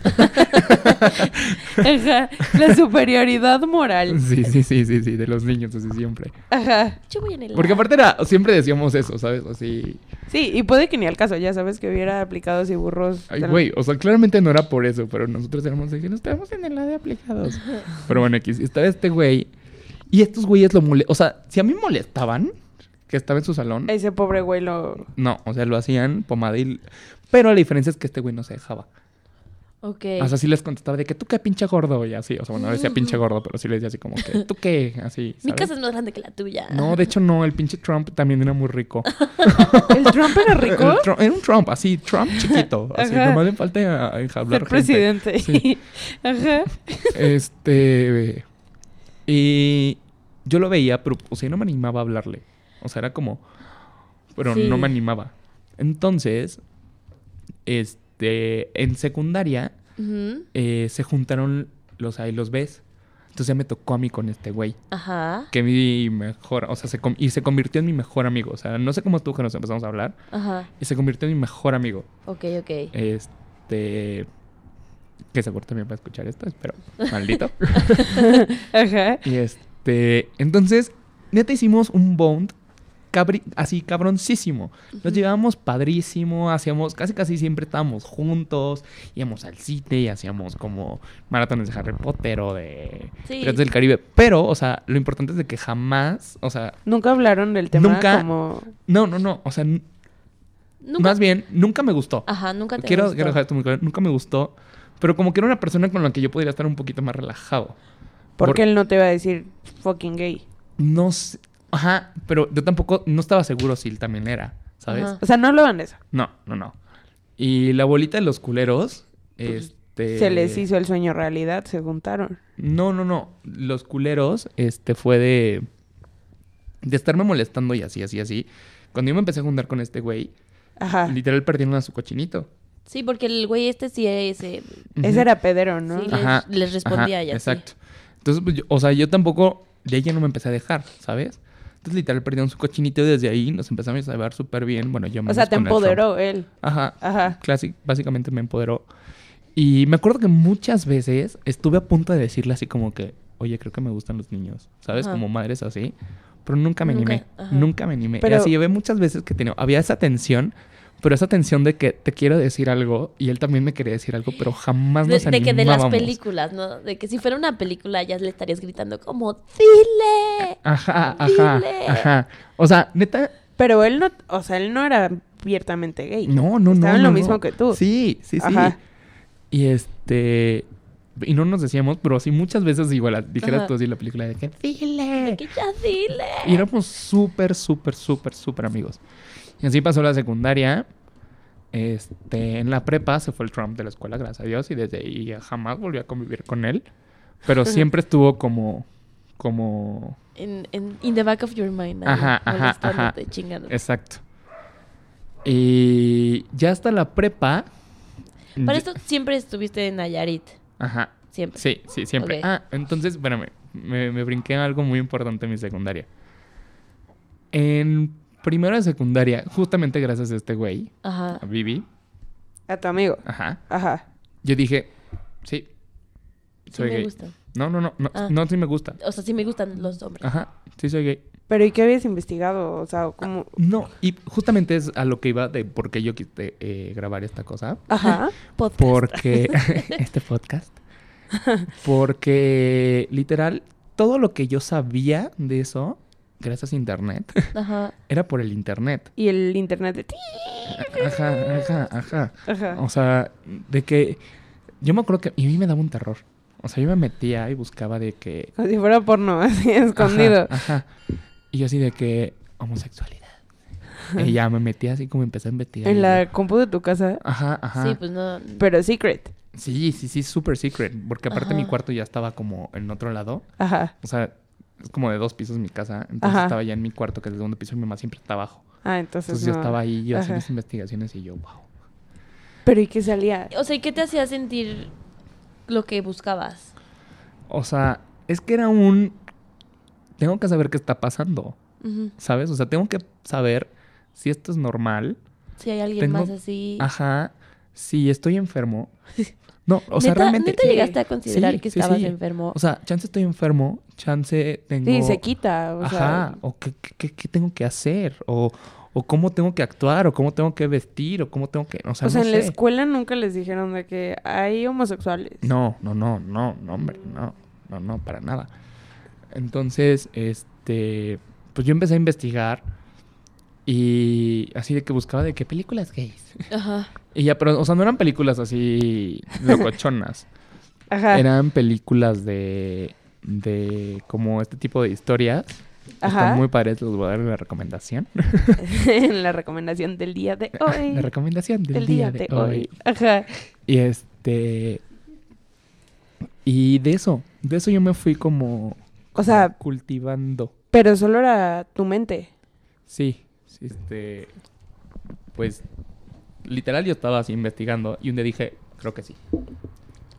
C: Ajá. La superioridad moral.
E: sí, sí, sí, sí, sí, de los niños, así siempre.
C: Ajá.
B: Yo voy en el
E: Porque aparte era, siempre decíamos eso, ¿sabes? Así,
C: Sí, y puede que ni al caso, ya sabes que hubiera aplicados y burros.
E: ay, güey, o sea, claramente no era por eso, pero nosotros éramos de que no estábamos en el A de aplicados. pero bueno, aquí estaba este güey. Y estos güeyes lo molestaban. O sea, si a mí molestaban, que estaba en su salón,
C: Ese pobre güey lo.
E: no, o sea, lo hacían pomadil. Pero la diferencia es que este güey no se dejaba.
B: Ok.
E: O sea, sí les contestaba de que tú qué pinche gordo y así. O sea, bueno, no decía pinche gordo, pero sí les decía así como que tú qué, así.
B: Mi casa es más grande que la tuya.
E: No, de hecho no, el pinche Trump también era muy rico.
C: ¿El Trump era rico?
E: El era un Trump, así, Trump chiquito. Así,
C: Ajá.
E: nomás le falta enjablar
C: Ser presidente.
E: Sí.
C: Ajá.
E: Este. Y yo lo veía, pero, o sea, no me animaba a hablarle. O sea, era como. Pero
B: Sí.
E: no me animaba. Entonces, este. En secundaria eh, se juntaron los A y los Bs. Entonces ya me tocó a mí con este güey.
B: Ajá.
E: Que mi mejor. O sea, se y se convirtió en mi mejor amigo. O sea, no sé cómo tú que nos empezamos a hablar.
B: Ajá.
E: Y se convirtió en mi mejor amigo.
B: Ok, ok.
E: Este. Que seguro también va a escuchar esto, espero. Maldito.
C: Ajá.
E: y este. Entonces, neta hicimos un bond cabri- así cabroncísimo. Nos llevábamos padrísimo, hacíamos, casi casi siempre estábamos juntos, íbamos al cine y hacíamos como maratones de Harry Potter o de
B: Sí.
E: Piratas del Caribe. Pero, o sea, lo importante es de que jamás, o sea,
C: Nunca hablaron del tema
E: Nunca-
C: como.
E: no, no, no, o sea,
B: Nunca-
E: más bien, nunca me gustó.
B: Ajá, nunca te
E: quiero,
B: gustó.
E: quiero dejar esto muy claro, nunca me gustó, pero como que era una persona con la que yo podría estar un poquito más relajado.
C: Porque
E: Por-
C: él no te va a decir fucking gay.
E: No sé, ajá, pero yo tampoco, no estaba seguro si él también era, ¿sabes?
B: Ajá.
C: O sea, no hablaban de eso.
E: No, no, no. Y la bolita de los culeros, este...
C: Pues, Se les hizo el sueño realidad, se juntaron.
E: No, no, no. Los culeros, este, fue de... De estarme molestando y así, así, así. Cuando yo me empecé a juntar con este güey,
C: Ajá.
E: Literal perdieron a su cochinito.
B: Sí, porque el güey este sí ese,
C: Ese era pedero, ¿no?
B: Sí. les- les respondía ya, sí.
E: Exacto. Entonces, pues, yo- o sea, yo tampoco, de ella no me empecé a dejar, ¿sabes? Entonces, literal, perdieron su cochinito y desde ahí nos empezamos a llevar súper bien. Bueno, yo
C: O
E: menos
C: sea, te empoderó él.
E: Ajá.
C: Ajá.
E: Classic, básicamente me empoderó. Y me acuerdo que muchas veces estuve a punto de decirle así como que, oye, creo que me gustan los niños, ¿sabes?
B: Ajá.
E: Como madres así. Pero nunca me
B: Nunca,
E: animé.
B: ajá.
E: Nunca me animé.
C: Pero-
E: Y así llevé muchas veces que tenía, había esa tensión, pero esa tensión de que te quiero decir algo y él también me quería decir algo, pero jamás
B: De,
E: nos
B: de que de las películas, ¿no? De que si fuera una película ya le estarías gritando como ¡Dile!
E: Ajá, ajá,
B: Dile.
E: ajá. O sea, neta,
C: Pero él no, o sea, él no era abiertamente gay.
E: no, no, no.
C: Estaba en lo
E: no,
C: mismo
E: no.
C: que tú.
E: Sí, sí, sí.
C: Ajá.
E: Y este. Y no nos decíamos, pero sí muchas veces igual dijeras
B: Ajá.
E: tú así la película de que
B: De
E: dile.
B: que ya dile.
E: Y éramos súper, súper, súper, súper amigos. Y así pasó la secundaria. Este, en la prepa se fue el Trump de la escuela, gracias a Dios, y desde ahí ya jamás volví a convivir con él. Pero siempre estuvo como, como,
B: En, en in the back of your mind.
E: Ajá, ajá, ajá. exacto. Y ya hasta la prepa.
B: Para esto siempre estuviste en Nayarit.
E: Ajá.
B: Siempre.
E: Sí, sí, siempre. Ah, entonces, espérame, me, me brinqué algo muy importante en mi secundaria. En primero de secundaria, justamente gracias a este güey,
B: Ajá.
E: a Vivi,
C: A tu amigo.
E: ajá,
C: Ajá.
E: yo dije, sí,
B: Sí
E: soy
B: me
E: gay.
B: gustan.
E: No, no, no, no,
B: Ah.
E: no, sí me gusta.
B: O sea, sí me gustan los hombres.
E: Ajá, sí soy gay.
C: Pero ¿y qué habías investigado? O sea, como...
E: No, y justamente es a lo que iba de por qué yo quise eh, grabar esta cosa.
C: Ajá.
B: Podcast.
E: Porque este podcast. Porque literal, todo lo que yo sabía de eso, gracias a internet,
B: Ajá.
E: era por el internet.
C: Y el internet de ti.
E: Ajá, ajá, ajá.
C: Ajá.
E: O sea, de que yo me acuerdo que y a mí me daba un terror. O sea, yo me metía y buscaba de que
C: Como si fuera porno, así escondido.
E: Ajá, ajá. Y yo así de que homosexualidad. y ya me metía así como empecé a investigar.
C: En la
E: yo,
C: compu de tu casa.
E: Ajá, ajá.
B: Sí, pues no.
C: Pero secret.
E: Sí, sí, sí, super secret. Porque aparte
B: Ajá.
E: mi cuarto ya estaba como en otro lado.
C: Ajá.
E: O sea, es como de dos pisos mi casa. Entonces
C: Ajá.
E: estaba ya en mi cuarto, que es el segundo piso, y mi mamá siempre está abajo.
C: Ah, entonces,
E: Entonces yo estaba ahí, yo hacía mis investigaciones y yo, wow.
C: Pero ¿y qué salía?
B: O sea, ¿y qué te hacía sentir lo que buscabas?
E: O sea, es que era un... Tengo que saber qué está pasando. ¿sabes? O sea, tengo que saber si esto es normal.
B: Si hay alguien
E: Tengo-
B: más así.
E: Ajá. Si estoy enfermo. No, o sea,
B: ¿Neta-
E: realmente...
B: ¿Neta llegaste a considerar
E: Sí,
B: que estabas
E: sí.
B: enfermo?
E: O sea, chance estoy enfermo, chance tengo...
C: Sí, se quita. O
E: Ajá.
C: sea,
E: O qué, qué- qué- tengo que hacer. O, o cómo tengo que actuar. O cómo tengo que vestir. O cómo tengo que... O sea,
C: o sea,
E: no
C: en la escuela nunca les dijeron de que hay homosexuales.
E: No, no, no, no, no, hombre, no, no, no, para nada. Entonces, este, pues yo empecé a investigar y así de que buscaba de qué películas gays.
B: Ajá.
E: Y ya, pero, o sea, no eran películas así locochonas.
C: Ajá.
E: eran películas de, de como este tipo de historias.
C: Ajá.
E: Están muy padres, los voy a dar la recomendación.
C: la recomendación del día de hoy.
E: la recomendación del,
C: del
E: día, de, hoy.
C: Ajá.
E: Y este. Y de eso, de eso yo me fui como.
C: O sea-
E: como cultivando.
C: Pero solo era tu mente.
E: Sí, este. Pues. Literal, yo estaba así investigando y un día dije, creo que sí.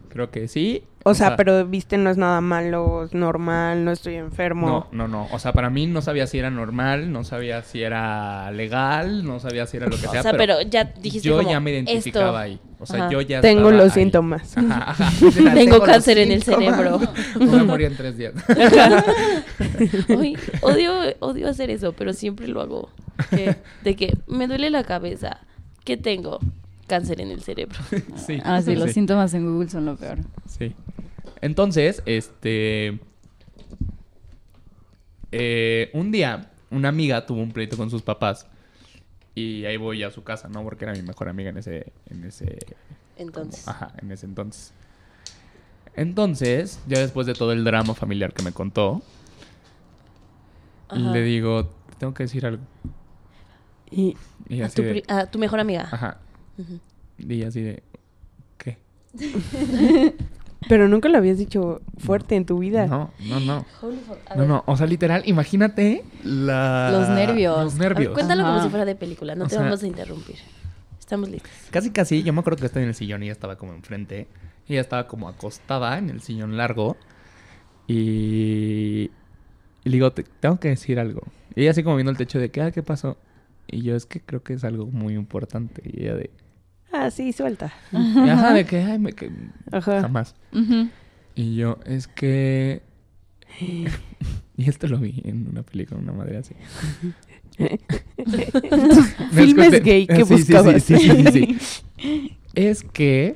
E: Creo que sí.
C: O sea, pero viste, no es nada malo, es normal, no estoy enfermo.
E: No, no, no. O sea, para mí no sabía si era normal, no sabía si era legal, no sabía si era lo que
B: O
E: sea.
B: sea,
E: pero,
B: pero ya dijiste
E: yo
B: como,
E: ya me identificaba
B: esto.
E: ahí. O sea,
B: Ajá.
E: yo ya
C: Tengo los
E: ahí.
C: síntomas.
E: Ajá, ajá.
B: Tengo cáncer en el cerebro.
E: Voy a morir en tres días.
B: Ay, odio, odio hacer eso, pero siempre lo hago. De que me duele la cabeza. ¿Qué tengo? Cáncer en el cerebro.
E: Sí.
D: Ah, sí, los síntomas en Google son lo peor.
E: Sí. Entonces, este. eh, un día, una amiga tuvo un pleito con sus papás. Y ahí voy a su casa, ¿no? Porque era mi mejor amiga en ese. En ese.
B: Entonces.
E: Ajá, en ese entonces. Entonces, ya después de todo el drama familiar que me contó,
B: Ajá.
E: le digo, "Te tengo que decir algo.
C: Y
E: Y
B: a, tu
E: de,
B: pri- a tu mejor amiga.
E: Ajá.
B: Ujú.
E: Y así de. ¿Qué?
C: Pero nunca lo habías dicho fuerte en tu vida.
E: No, no, no. No, no. O sea, literal, imagínate la...
D: Los nervios.
E: Los
B: ver,
E: nervios.
B: cuéntalo como si fuera de película, no
E: O
B: te
E: sea-
B: vamos a interrumpir. Estamos listos.
E: Casi, casi. Yo me acuerdo que estaba en el sillón y ella estaba como enfrente. Y ella estaba como acostada en el sillón largo. Y... Y le digo, "Te- tengo que decir algo. Y ella así como viendo el techo de que, ah, ¿qué pasó? Y yo, es que creo que es algo muy importante. Y ella de...
C: Ah, sí, suelta.
E: y ajá, de que, ay, me... Que...
C: Ajá.
E: Jamás. Y yo, es que... y esto lo vi en una película, una madre así.
C: Filmes
E: Escuché-
C: gay que
E: Sí, sí, sí,
C: buscabas.
E: sí, sí, sí, sí. es que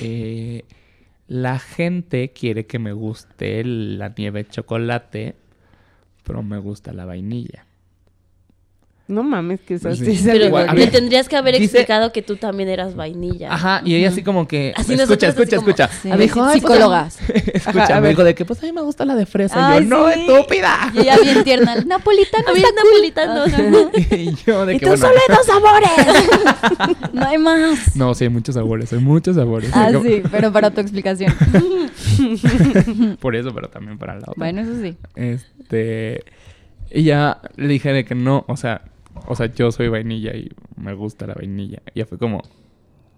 E: eh, la gente quiere que me guste la nieve de chocolate, pero me gusta la vainilla.
C: No mames, que eso
E: Sí.
C: sí
B: Pero
C: le
E: a ver,
B: tendrías que haber
E: dice-
B: explicado que tú también eras vainilla.
E: Ajá, y ella así como que...
B: Así
E: escucha, escucha,
B: como-
E: escucha.
D: Sí,
E: dijo, "Ay, pues,
D: psicólogas.
E: escucha,
C: Ajá, a
E: me
C: ver.
E: dijo de que pues a mí me gusta la de fresa.
D: Ay,
E: y yo, no, estúpida.
D: Y ella bien tierna. Napolitano
B: A es napolitano.
E: Y yo de
C: Y
E: que
C: tú
E: bueno,
C: solo hay dos sabores.
D: No hay más.
E: No, sí, hay muchos sabores, hay muchos sabores.
D: Ah,
E: Como-
D: sí, pero para tu explicación.
E: Por eso, pero también para la otra.
D: Bueno, eso sí.
E: Este. Y ya le dije de que no, o sea, o sea, yo soy vainilla y me gusta la vainilla. Y ya fue como,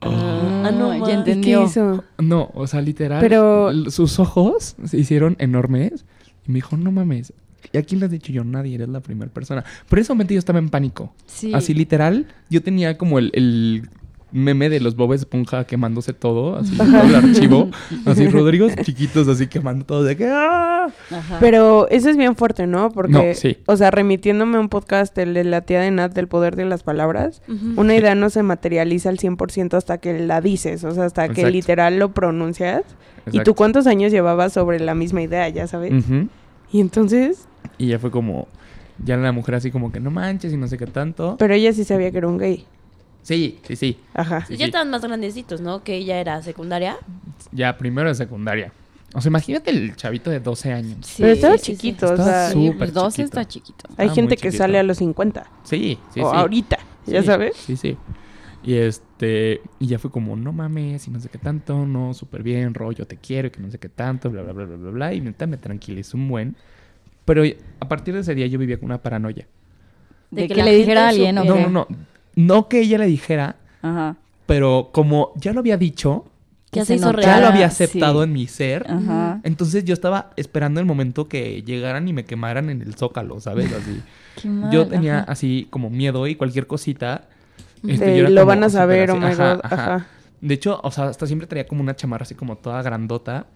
B: Ah, no,
D: ya
B: ma.
C: ¿Y
D: entendió.
C: qué hizo?
E: no, o sea, literal.
C: Pero-
E: sus ojos se hicieron enormes. Y me dijo, no mames. ¿Y a quién le has dicho yo? Nadie, eres la primera persona. Por ese momento yo estaba en pánico.
D: Sí.
E: Así literal, yo tenía como el, el meme de los Bob Esponja quemándose todo, así todo el archivo. Así Rodrigo chiquitos así quemando todo de que ¡ah!
D: Ajá.
C: Pero eso es bien fuerte, ¿no? Porque,
E: No, sí.
C: o sea, remitiéndome a un podcast, el de la tía de Nat del poder de las palabras, una idea no se materializa al 100% hasta que la dices, o sea, hasta que
E: Exacto.
C: literal lo pronuncias. ¿Y tú cuántos años llevabas sobre la misma idea, ya sabes? Y entonces,
E: Y ya fue como, ya la mujer así como que no manches y no sé qué tanto.
C: pero ella sí sabía que era un gay.
E: Sí, sí, sí.
C: Ajá.
E: Sí,
B: ya
E: sí.
B: estaban más grandecitos, ¿no? Que ella era secundaria.
E: Ya primero de secundaria. O sea, imagínate el chavito de 12 años.
D: Sí,
C: pero estaba
B: sí, sí.
C: chiquito, o sea,
D: pues 12
E: chiquito.
D: está chiquito.
C: hay
E: Ah,
C: gente que
E: chiquito.
C: sale a los 50.
E: Sí, sí,
C: o
E: sí.
C: ahorita, ya
E: Sí,
C: sabes.
E: Sí, sí. Y este, y ya fue como, no mames, y no sé qué tanto, no, súper bien, rollo, te quiero, y que no sé qué tanto, bla, bla, bla, bla, bla, bla. Y neta me tranquilizó un buen. Pero a partir de ese día yo vivía con una paranoia.
D: De,
B: De que
D: le dijera a alguien, ¿o
E: No, no, no. No que ella le dijera,
D: Ajá.
E: pero como ya lo había dicho,
B: Ya
D: Que
B: se hizo
E: ya lo había
D: sí.
E: aceptado en mi ser.
D: Ajá.
E: Entonces yo estaba esperando el momento que llegaran y me quemaran en el zócalo, ¿sabes? Así.
D: Qué mal,
E: yo tenía
D: ajá.
E: así como miedo y cualquier cosita.
C: De,
E: este, yo era
C: lo
E: como
C: van a saber,
E: así,
C: oh my
E: ajá,
C: god.
E: ajá.
C: Ajá.
E: De hecho, o sea, hasta siempre traía como una chamarra así como toda grandota.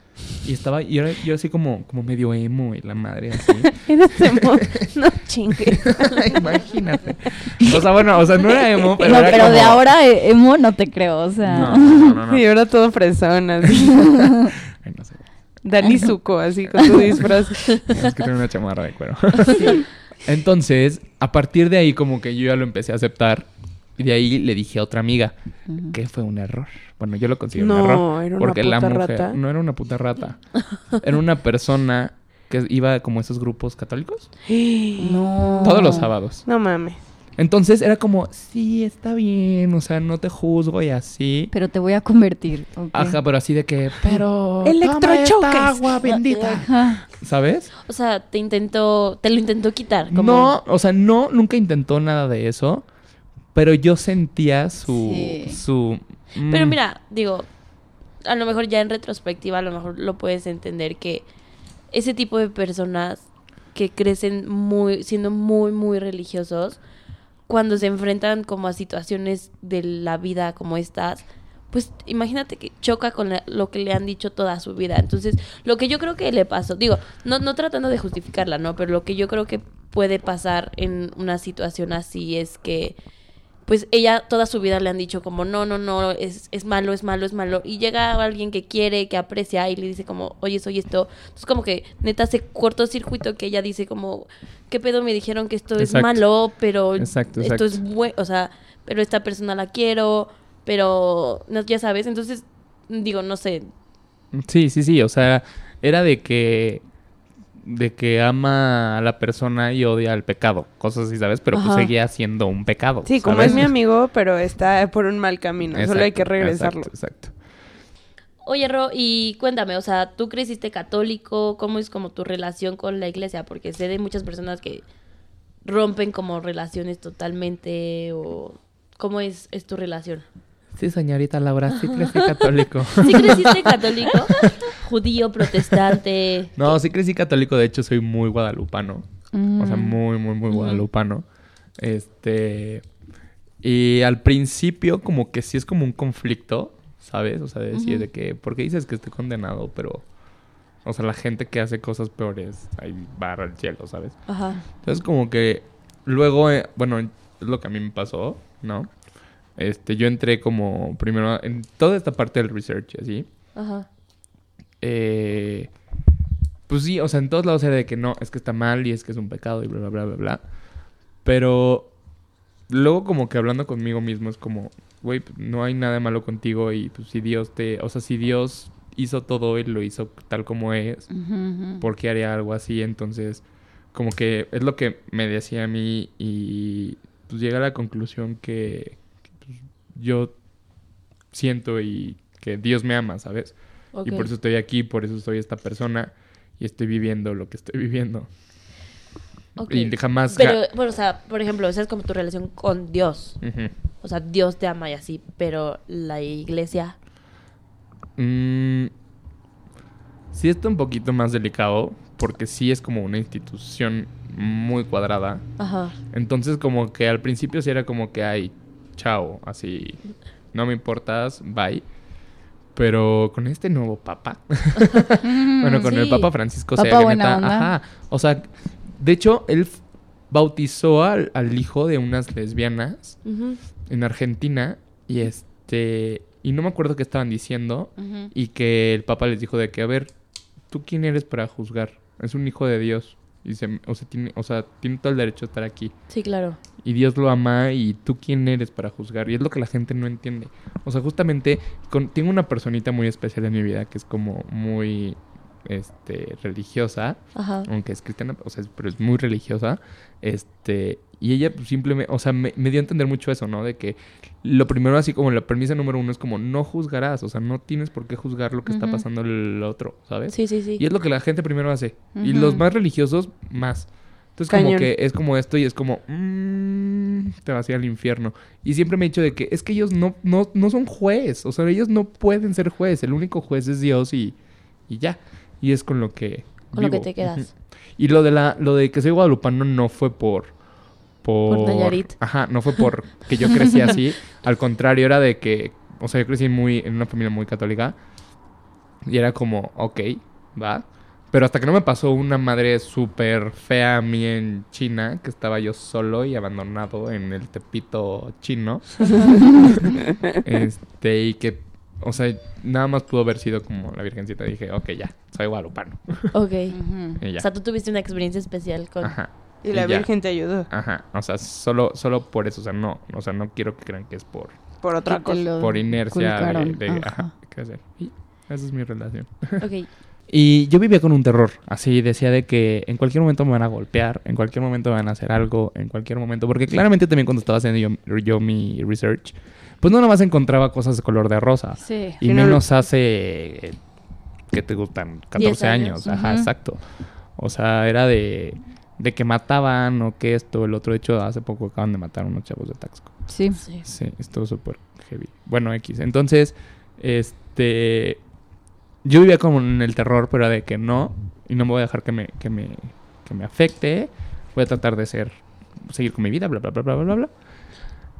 E: Y estaba, y era yo así como, como medio emo y la madre así.
C: Eres emo. No chingues.
E: Imagínate. O sea, bueno, o sea, no era emo, pero
D: no,
E: era
D: pero
E: como-
D: de ahora eh, emo no te creo, o sea.
E: No, no, no, no.
C: Y ahora todo fresón, así.
E: Ay, no sé.
C: Dani Zuko, así con tu disfraz.
E: Es que tengo una chamarra de cuero. Entonces, a partir de ahí, como que yo ya lo empecé a aceptar. Y de ahí le dije a otra amiga que fue un error. Bueno, yo lo considero
C: No,
E: un error.
C: era una
E: porque la mujer
C: rata.
E: no era una puta rata. Era una persona que iba como a esos grupos católicos
D: No.
E: todos los sábados.
C: No mames.
E: Entonces era como, sí, está bien, o sea, no te juzgo y así.
D: Pero te voy a convertir.
E: Ajá, pero así de que, pero toma
C: Electrochoques.
E: esta agua bendita,
D: Ajá.
E: ¿sabes?
B: O sea, te intentó, te lo intentó quitar. Como,
E: No, o sea, no, nunca intentó nada de eso, pero yo sentía su,
D: Sí.
E: su.
B: Pero
E: mm,
B: mira, digo, a lo mejor ya en retrospectiva, a lo mejor lo puedes entender que ese tipo de personas que crecen muy, siendo muy, muy religiosos, cuando se enfrentan como a situaciones de la vida como estas, pues imagínate que choca con la- lo que le han dicho toda su vida. Entonces, lo que yo creo que le pasó, digo, no, no tratando de justificarla, ¿no? Pero lo que yo creo que puede pasar en una situación así es que pues ella toda su vida le han dicho como no, no, no, es, es malo, es malo, es malo. Y llega alguien que quiere, que aprecia y le dice como, oye, soy esto. Entonces como que neta hace cortocircuito que ella dice como, ¿qué pedo me dijeron que esto
E: Exacto.
B: es malo? Pero
E: Exacto,
B: esto es bueno, o sea, pero esta persona la quiero, pero no, ya sabes. Entonces, digo, no sé.
E: Sí, sí, sí, o sea, era de que. De que ama a la persona y odia al pecado, cosas así, ¿sabes? Pero pues
B: Ajá.
E: seguía siendo un pecado.
C: Sí, como es mi amigo, pero está por un mal camino. Solo hay que
E: Exacto,
C: regresarlo.
E: Exacto, exacto.
B: Oye, Ro, y cuéntame, o sea, ¿tú creciste católico? ¿Cómo es como tu relación con la iglesia? Porque sé de muchas personas que rompen como relaciones totalmente o... ¿Cómo es, es tu relación?
E: Sí, señorita Laura, sí crecí católico.
B: ¿Sí creciste católico? ¿Judío, protestante?
E: No, sí crecí católico, de hecho soy muy guadalupano. O sea,
D: Mm.
E: muy, muy, muy guadalupano. Este. Y al principio, como que sí es como un conflicto, ¿sabes? O sea, de decir de que, ¿por qué dices que estoy condenado? Pero, o sea, la gente que hace cosas peores, ahí va al cielo, ¿sabes?
B: Ajá.
E: Entonces, como que luego, eh, bueno, es lo que a mí me pasó, ¿no? Este, yo entré como primero en toda esta parte del research, así.
B: Ajá.
E: Eh, pues sí, o sea, en todos lados era de que no, es que está mal y es que es un pecado y bla, bla, bla, bla, bla. Pero luego como que hablando conmigo mismo es como, güey, pues, no hay nada malo contigo y pues si Dios te, o sea, si Dios hizo todo y lo hizo tal como es,
D: ujú.
E: ¿por qué haría algo así? Entonces, como que es lo que me decía a mí y pues llegué a la conclusión que yo siento y que Dios me ama, ¿sabes? Y por eso estoy aquí, por eso soy esta persona y estoy viviendo lo que estoy viviendo. Y jamás...
B: Pero, bueno, o sea, por ejemplo, esa es como tu relación con Dios. O sea, Dios te ama y así, pero la iglesia...
E: Mm, sí está un poquito más delicado porque sí es como una institución muy cuadrada.
B: Ajá.
E: Entonces como que al principio sí era como que, ay, chao, así, no me importas, bye. Pero con este nuevo papa, bueno, con el. Papa Francisco,
D: Papa
E: sea, que
D: buena
E: neta,
D: onda.
E: ajá, o sea, de hecho, él bautizó al, al hijo de unas lesbianas en Argentina y este, y no me acuerdo qué estaban diciendo y que el Papa les dijo de que, a ver, ¿tú quién eres para juzgar? Es un hijo de Dios. Y se, o, sea, tiene, o sea, tiene todo el derecho de estar aquí.
B: Sí, claro.
E: Y Dios lo ama y tú quién eres para juzgar. Y es lo que la gente no entiende. O sea, justamente con, tengo una personita muy especial en mi vida que es como muy este religiosa,
B: Ajá.
E: aunque es cristiana, o sea, es- pero es muy religiosa. Este, y ella pues, simplemente, o sea, me, me dio a entender mucho eso, ¿no? De que lo primero, así como la premisa número uno, es como no juzgarás, o sea, no tienes por qué juzgar lo que está pasando el otro, ¿sabes?
B: Sí, sí, sí.
E: Y es lo que la gente primero hace. Y los más religiosos, más. Entonces, como que es como esto y es como, mm, te vas a ir al infierno. Y siempre me he dicho de que es que ellos no, no, no son juez. O sea, ellos no pueden ser juez. El único juez es Dios y, y ya. Y es con lo que.
B: Con lo que te quedas.
E: Y lo de la, lo de que soy guadalupano no fue por. Por,
B: Por Nayarit.
E: Ajá, no fue por que yo crecí así. Al contrario, era de que. O sea, yo crecí muy, en una familia muy católica. Y era como, ok, va. Pero hasta que no me pasó una madre súper fea a mí en China, que estaba yo solo y abandonado en el tepito chino. este, y que, o sea, nada más pudo haber sido como la virgencita. Dije, ok, ya, soy guadalupano.
B: Ok.
D: Ujú.
E: Y ya.
B: O sea, tú tuviste una experiencia especial con...
E: Ajá.
C: Y la
E: ya.
C: Virgen te ayudó
E: Ajá. O sea, solo, solo por eso. O sea, no. O sea, no quiero que crean que es por,
C: por otra cosa.
D: lo
E: por inercia de,
D: inculcaron.
E: de-
D: Ajá.
E: ajá, ¿qué hacer? Y esa es mi relación.
B: Ok.
E: Y yo vivía con un terror, así decía de que en cualquier momento me van a golpear, en cualquier momento me van a hacer algo, en cualquier momento, porque claramente también cuando estaba haciendo yo, yo mi research, pues no nomás encontraba cosas de color de rosa,
D: Sí.
E: y menos hace, que te gustan? 14
B: años.
E: años, ajá, exacto. O sea, era de, de que mataban o que esto, el otro, de hecho, hace poco acaban de matar a unos chavos de Taxco.
D: Sí.
B: Sí.
E: Sí, estuvo súper heavy. Bueno, X. Entonces, este. Yo vivía como en el terror, pero de que no. Y no me voy a dejar que me, que me, que me afecte. Voy a tratar de ser. Seguir con mi vida, bla, bla, bla, bla, bla, bla.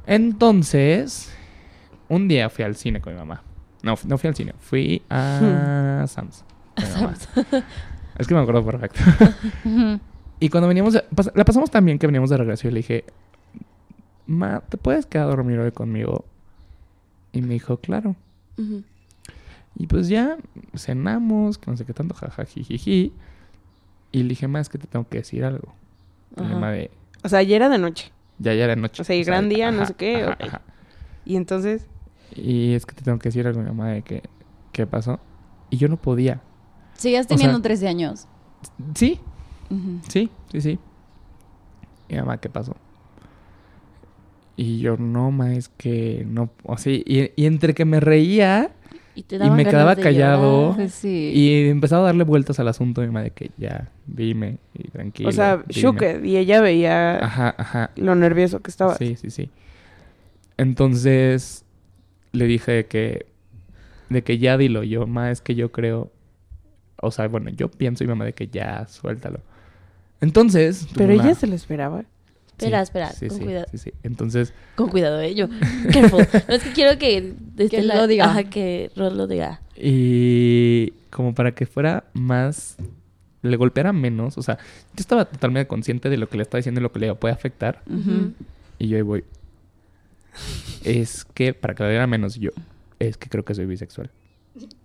E: Entonces, un día fui al cine con mi mamá. No, no fui al cine, fui a Sam's. mi mamá. Es que me acuerdo perfecto. Y cuando veníamos, de- pas- la pasamos tan bien que veníamos de regreso y le dije, Ma, ¿te puedes quedar a dormir hoy conmigo? Y me dijo, claro. Y pues ya cenamos, que no sé qué tanto, jajajijiji. Y le dije, Ma, es que te tengo que decir algo. Mi mamá de,
C: O sea, ya era de noche.
E: ya, ya era noche.
C: O sea, y gran día, no sé qué,
E: ajá.
C: Y entonces,
E: Y es que te tengo que decir algo, mi mamá, de que, ¿qué pasó? Y yo no podía.
D: Sigues
E: O sea-
D: teniendo 13 años.
E: Sí,
D: Ujú.
E: Sí, sí, sí. Y mamá, ¿qué pasó? Y yo, no, ma, es que no. Así, y, y entre que me reía
B: Y te
E: Y
B: daban
E: me quedaba callado.
B: llorar.
D: Pues sí.
E: Y empezaba a darle vueltas al asunto mi mamá de que ya, dime y tranquilo.
C: O sea, shooked. Y ella veía
E: Ajá, ajá.
C: lo nervioso que estaba.
E: Sí, sí, sí. Entonces le dije de que, de que ya dilo. Yo, ma, es que yo creo, o sea, bueno, yo pienso y mamá de que ya, suéltalo. Entonces...
C: Pero ella se lo esperaba.
B: Espera,
E: Sí,
B: espera,
E: sí,
B: con
E: sí,
B: cuidado.
E: Sí, sí. Entonces,
B: Con cuidado, ¿eh? Yo, careful. No, es que quiero que... desde
D: Que lo diga.
B: Ajá, que Rod lo diga.
E: y como para que fuera más, le golpeara menos, o sea, yo estaba totalmente consciente de lo que le estaba diciendo y lo que le puede afectar.
D: Ujú.
E: Y yo ahí voy. Es que, para que le diera menos yo, es que creo que soy bisexual.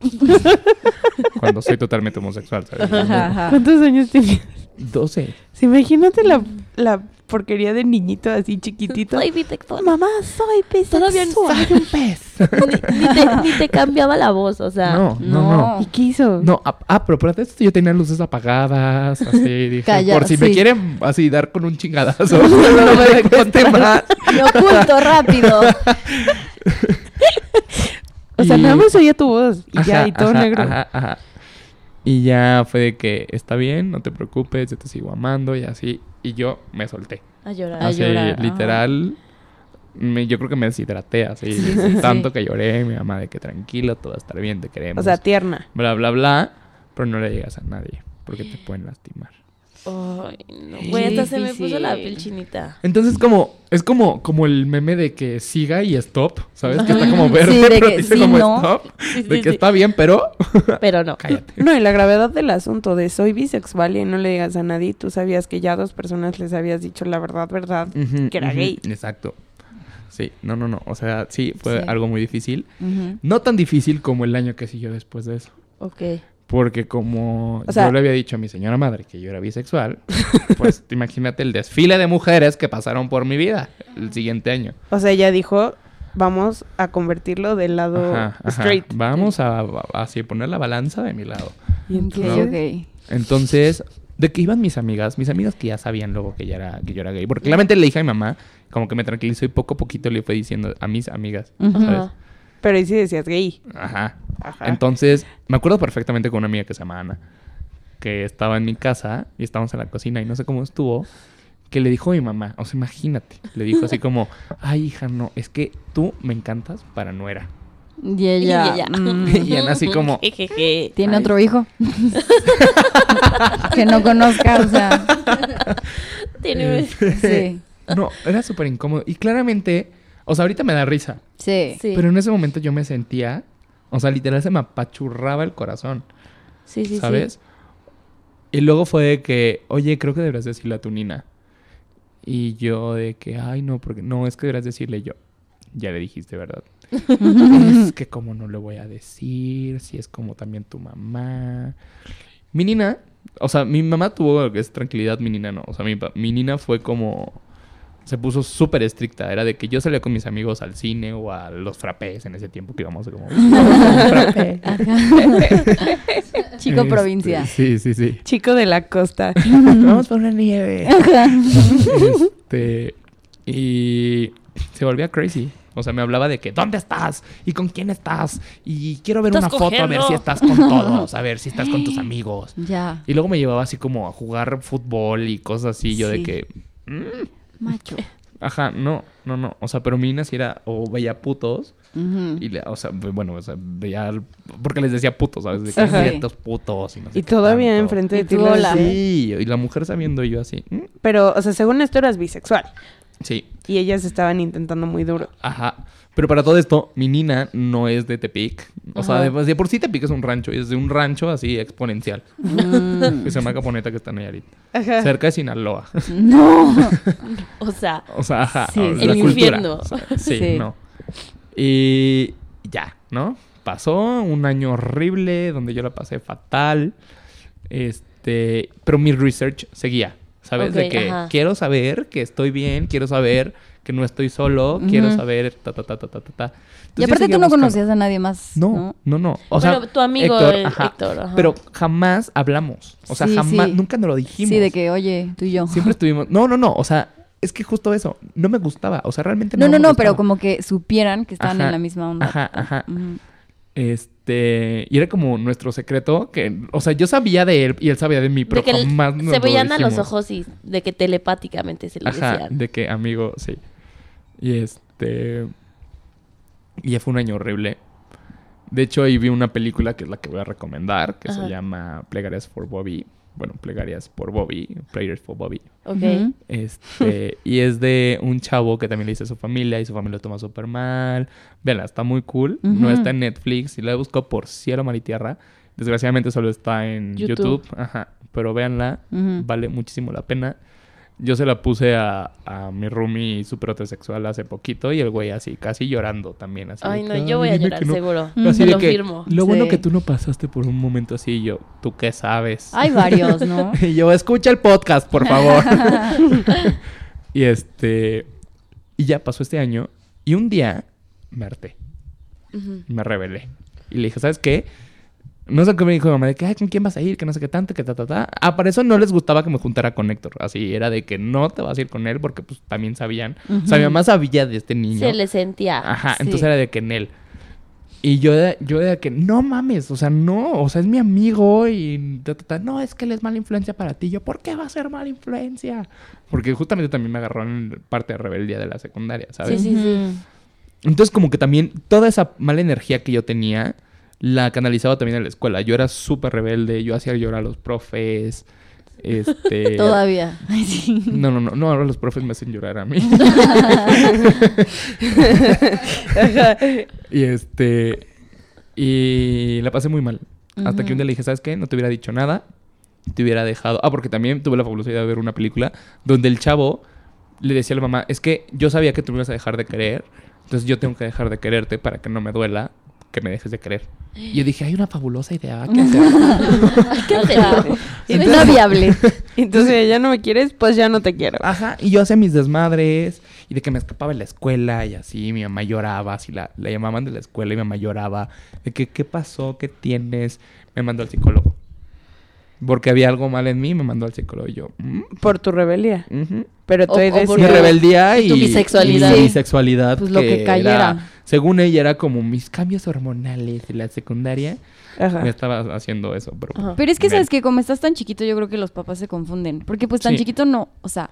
E: Cuando soy totalmente homosexual, ¿sabes?
D: Ajá, ajá.
C: ¿Cuántos años tenías?
E: 12.
C: Sí, imagínate la, la porquería de niñito así chiquitito.
B: Soy bisexual.
C: Mamá, soy bisexual.
B: Todavía no
E: Soy un pez.
B: ni, ni te, ni te cambiaba la voz, o sea...
E: No, no, no.
C: ¿Y qué hizo?
E: No, ah, ah, pero por esto yo tenía luces apagadas, así, dije,
D: Calla,
E: por si me quieren así dar con un chingadazo, no me den más.
D: Me oculto rápido.
C: O sea,
E: Y-
C: nada más oía tu voz. Y ya, y todo
E: ajá,
C: negro.
E: Ajá, ajá. Y ya fue de que está bien, no te preocupes, yo te sigo amando y así. Y yo me solté.
B: A llorar.
D: A
E: Así,
D: llorar, ajá.
E: literal. me- yo creo que me deshidraté así.
D: Sí, sí,
E: tanto
D: sí.
E: que lloré, mi mamá de que tranquilo, todo va a estar bien, te queremos.
C: O sea, tierna.
E: bla, bla, bla. Pero no le llegas a nadie porque te pueden lastimar.
B: Ay, no. Güey, hasta se me puso la piel chinita.
E: Entonces como es como como el meme de que siga y stop, ¿sabes? Que está como verde,
D: Sí, de
E: pero
D: que
E: dice
D: sí,
E: como
D: no.
E: stop,
B: Sí,
E: de
B: sí,
E: que
B: sí.
E: está bien, pero
B: Pero no.
E: cállate.
C: No, y la gravedad del asunto de soy bisexual y no le digas a nadie, tú sabías que ya dos personas les habías dicho la verdad, verdad, que era gay.
E: Exacto. Sí, no, no, no. O sea, sí, fue
D: Sí.
E: algo muy difícil. No tan difícil como el año que siguió después de eso.
B: Ok.
E: Porque como
C: O sea-
E: yo le había dicho a mi señora madre que yo era bisexual, pues imagínate el desfile de mujeres que pasaron por mi vida el siguiente año.
C: O sea, ella dijo, vamos a convertirlo del lado
E: Ajá, ajá.
C: straight.
E: Vamos a, a- así poner la balanza de mi lado.
C: Y entonces,
D: ok.
E: Entonces, de que iban mis amigas, mis amigas que ya sabían luego que, ya era, que yo era gay. Porque claramente le dije a mi mamá, como que me tranquilizó y poco a poquito le fue diciendo a mis amigas. ¿sabes?
C: Pero ahí sí decías gay.
E: Ajá.
C: Ajá.
E: Entonces, me acuerdo perfectamente con una amiga que se llama Ana, que estaba en mi casa y estábamos en la cocina y no sé cómo estuvo, que le dijo a mi mamá, o sea, imagínate, le dijo así como, ay, hija, no, es que tú me encantas para nuera.
D: Y ella.
B: Y ella.
D: mm,
E: Y Ana así como,
B: Jejeje.
D: Tiene
E: Ay.
D: otro hijo. que no conozca, o sea.
B: Tiene...
D: Sí.
E: no, era súper incómodo. Y claramente, o sea, ahorita me da risa,
D: Sí.
B: Sí.
E: pero en ese momento yo me sentía, o sea, literal se me apachurraba el corazón.
B: sí, sí, sí.
E: ¿sabes? Y luego fue de que, oye, creo que deberías decirle a tu nina. Y yo de que, ay, no, porque no, es que deberías decirle yo. Ya le dijiste, ¿verdad? es que como no le voy a decir, si es como también tu mamá. Mi nina, o sea, mi mamá tuvo es tranquilidad, mi nina no. O sea, mi, mi nina fue como, se puso súper estricta. Era de que yo salía con mis amigos al cine o a los frappés en ese tiempo que íbamos como... frappé.
D: Chico
E: Este,
D: provincia.
E: Sí, sí, sí.
C: Chico de la costa.
E: Vamos por una nieve. este. Y se volvía crazy. O sea, me hablaba de que, ¿dónde estás? ¿Y con quién estás? Y quiero ver
B: ¿Estás
E: una foto a ver si estás con todos, a ver si estás con tus amigos.
D: Ya.
E: Y luego me llevaba así como a jugar fútbol y cosas así. Yo de que, mm,
D: Macho.
E: ajá, no, no, no. O sea, pero mi nina sí era, o veía putos.
D: Ujú.
E: Y, le- o sea, bueno, o sea, veía, porque les decía putos, ¿sabes? De que
C: Ajá.
E: "Mira estos putos y no sé
C: Y todavía
E: tanto".
C: enfrente de ti.
E: Sí, y la mujer sabiendo y yo así. "Mm".
C: Pero, o sea, según esto eras bisexual.
E: Sí,
C: Y ellas estaban intentando muy duro.
E: ajá. Pero para todo esto, mi nina no es de Tepic. O sea, de, de por sí Tepic es un rancho. Y es de un rancho así exponencial.
D: Mm.
E: Que se llama Caponeta, que está en Nayarit.
C: Ajá.
E: Cerca de Sinaloa.
D: No.
B: O sea,
E: O sea, ajá.
D: Sí,
E: o-
D: sí.
E: la
B: El
E: cultura.
B: infierno.
E: O sea, sí,
D: Sí.
E: no. Y ya, ¿no? Pasó un año horrible donde yo la pasé fatal. Este, pero mi research seguía, ¿sabes? de que
B: ajá.
E: quiero saber que estoy bien, quiero saber que no estoy solo, quiero saber ta ta ta ta ta ta.
D: Y
E: Entonces, yo
D: aparte tú no
E: buscando.
D: conocías a nadie más.
E: No, no, no. O
B: Bueno,
E: sea,
B: tu amigo,
E: Héctor,
B: el
E: ajá,
B: Héctor, ajá.
E: Pero jamás hablamos. O sea,
D: Sí,
E: jamás,
D: sí.
E: nunca nos lo dijimos.
D: Sí, de que, oye, tú y yo.
E: Siempre estuvimos. No, no, no. O sea, es que justo eso. No me gustaba. O sea, realmente no.
D: No, no,
E: me
D: no, pero como que supieran que estaban en la misma onda.
E: Ajá, ajá.
D: Ujú.
E: Este. Este, y era como nuestro secreto, que, o sea, yo sabía de él y él sabía de mí, pero
B: de que
E: jamás nos
B: se
E: lo
B: veían a los ojos y de que telepáticamente se lo
E: Ajá,
B: decían.
E: de que amigo, sí. Y este. Y ya fue un año horrible. De hecho, ahí vi una película que es la que voy a recomendar, que
B: Ajá.
E: se llama Plegarias for Bobby. Bueno, Plegarias por Bobby, Prayers for Bobby.
B: Ok.
E: Este, y es de un chavo que también le dice a su familia y su familia lo toma súper mal. Véanla, está muy cool. No está en Netflix y la busco por cielo, mar y tierra. Desgraciadamente solo está en
B: YouTube.
E: YouTube. Ajá. Pero véanla, vale muchísimo la pena. Yo se la puse a, a mi roomie súper heterosexual hace poquito y el güey así, casi llorando también. Así
B: Ay, no,
E: "Ay,
B: yo voy a llorar
E: que no".
B: seguro.
E: Así
B: Te
E: de
B: lo
E: que,
B: firmo.
E: Lo bueno que tú no pasaste por un momento así y yo, ¿tú qué sabes?
D: Hay varios, ¿no?
E: Y yo, escucha el podcast, por favor. y este. Y ya pasó este año. Y un día me harté. Me rebelé. Y le dije, ¿sabes qué? No sé qué me dijo mi mamá de que, ay, ¿con quién vas a ir? Que no sé qué tanto, que ta, ta, ta. Ah, para eso no les gustaba que me juntara con Héctor. Así era de que no te vas a ir con él porque pues también sabían. O sea, mi mamá sabía de este niño.
B: Se le sentía.
E: Ajá,
D: Sí.
E: entonces era de que en él. Y yo, yo de que, no mames, o sea, no, o sea, es mi amigo y ta, ta, ta. no, es que él es mala influencia para ti. Yo, ¿por qué va a ser mala influencia? Porque justamente también me agarró en parte de rebeldía de la secundaria, ¿sabes?
B: Sí, sí, sí.
E: Entonces, como que también toda esa mala energía que yo tenía, la canalizaba también en la escuela. Yo era súper rebelde, yo hacía llorar a los profes. Este.
D: Todavía.
E: No, no, no, no, ahora los profes me hacen llorar a mí. y este. Y la pasé muy mal. Hasta que un día le dije, ¿sabes qué? No te hubiera dicho nada. Te hubiera dejado. Ah, porque también tuve la fabulosa idea de ver una película donde el chavo le decía a la mamá, es que yo sabía que tú me ibas a dejar de querer. Entonces yo tengo que dejar de quererte para que no me duela que me dejes de querer. Y yo dije, hay una fabulosa idea. ¿Qué hacer?
B: Hay que hacerlo.
D: Suena viable.
C: Entonces, ya no me quieres, pues ya no te quiero.
E: Ajá, y yo hacía mis desmadres y de que me escapaba de la escuela y así, mi mamá lloraba, así la, la llamaban de la escuela y mi mamá lloraba, de que, ¿qué pasó? ¿Qué tienes? Me mandó al psicólogo. Porque había algo mal en mí, me mandó al psicólogo y yo, ¿mm?
C: Por tu rebeldía. Pero tú
B: por
E: Mi rebeldía y,
B: tu bisexualidad.
E: y mi
D: Sí.
E: sexualidad.
D: Pues lo que
E: era-
D: cayera.
E: según ella era como mis cambios hormonales de la secundaria.
C: Ajá.
E: Me estaba haciendo eso, pero...
B: Ajá.
D: Pero es que. ¿sabes que Como estás tan chiquito, yo creo que los papás se confunden. Porque pues tan
E: Sí.
D: chiquito no, o sea,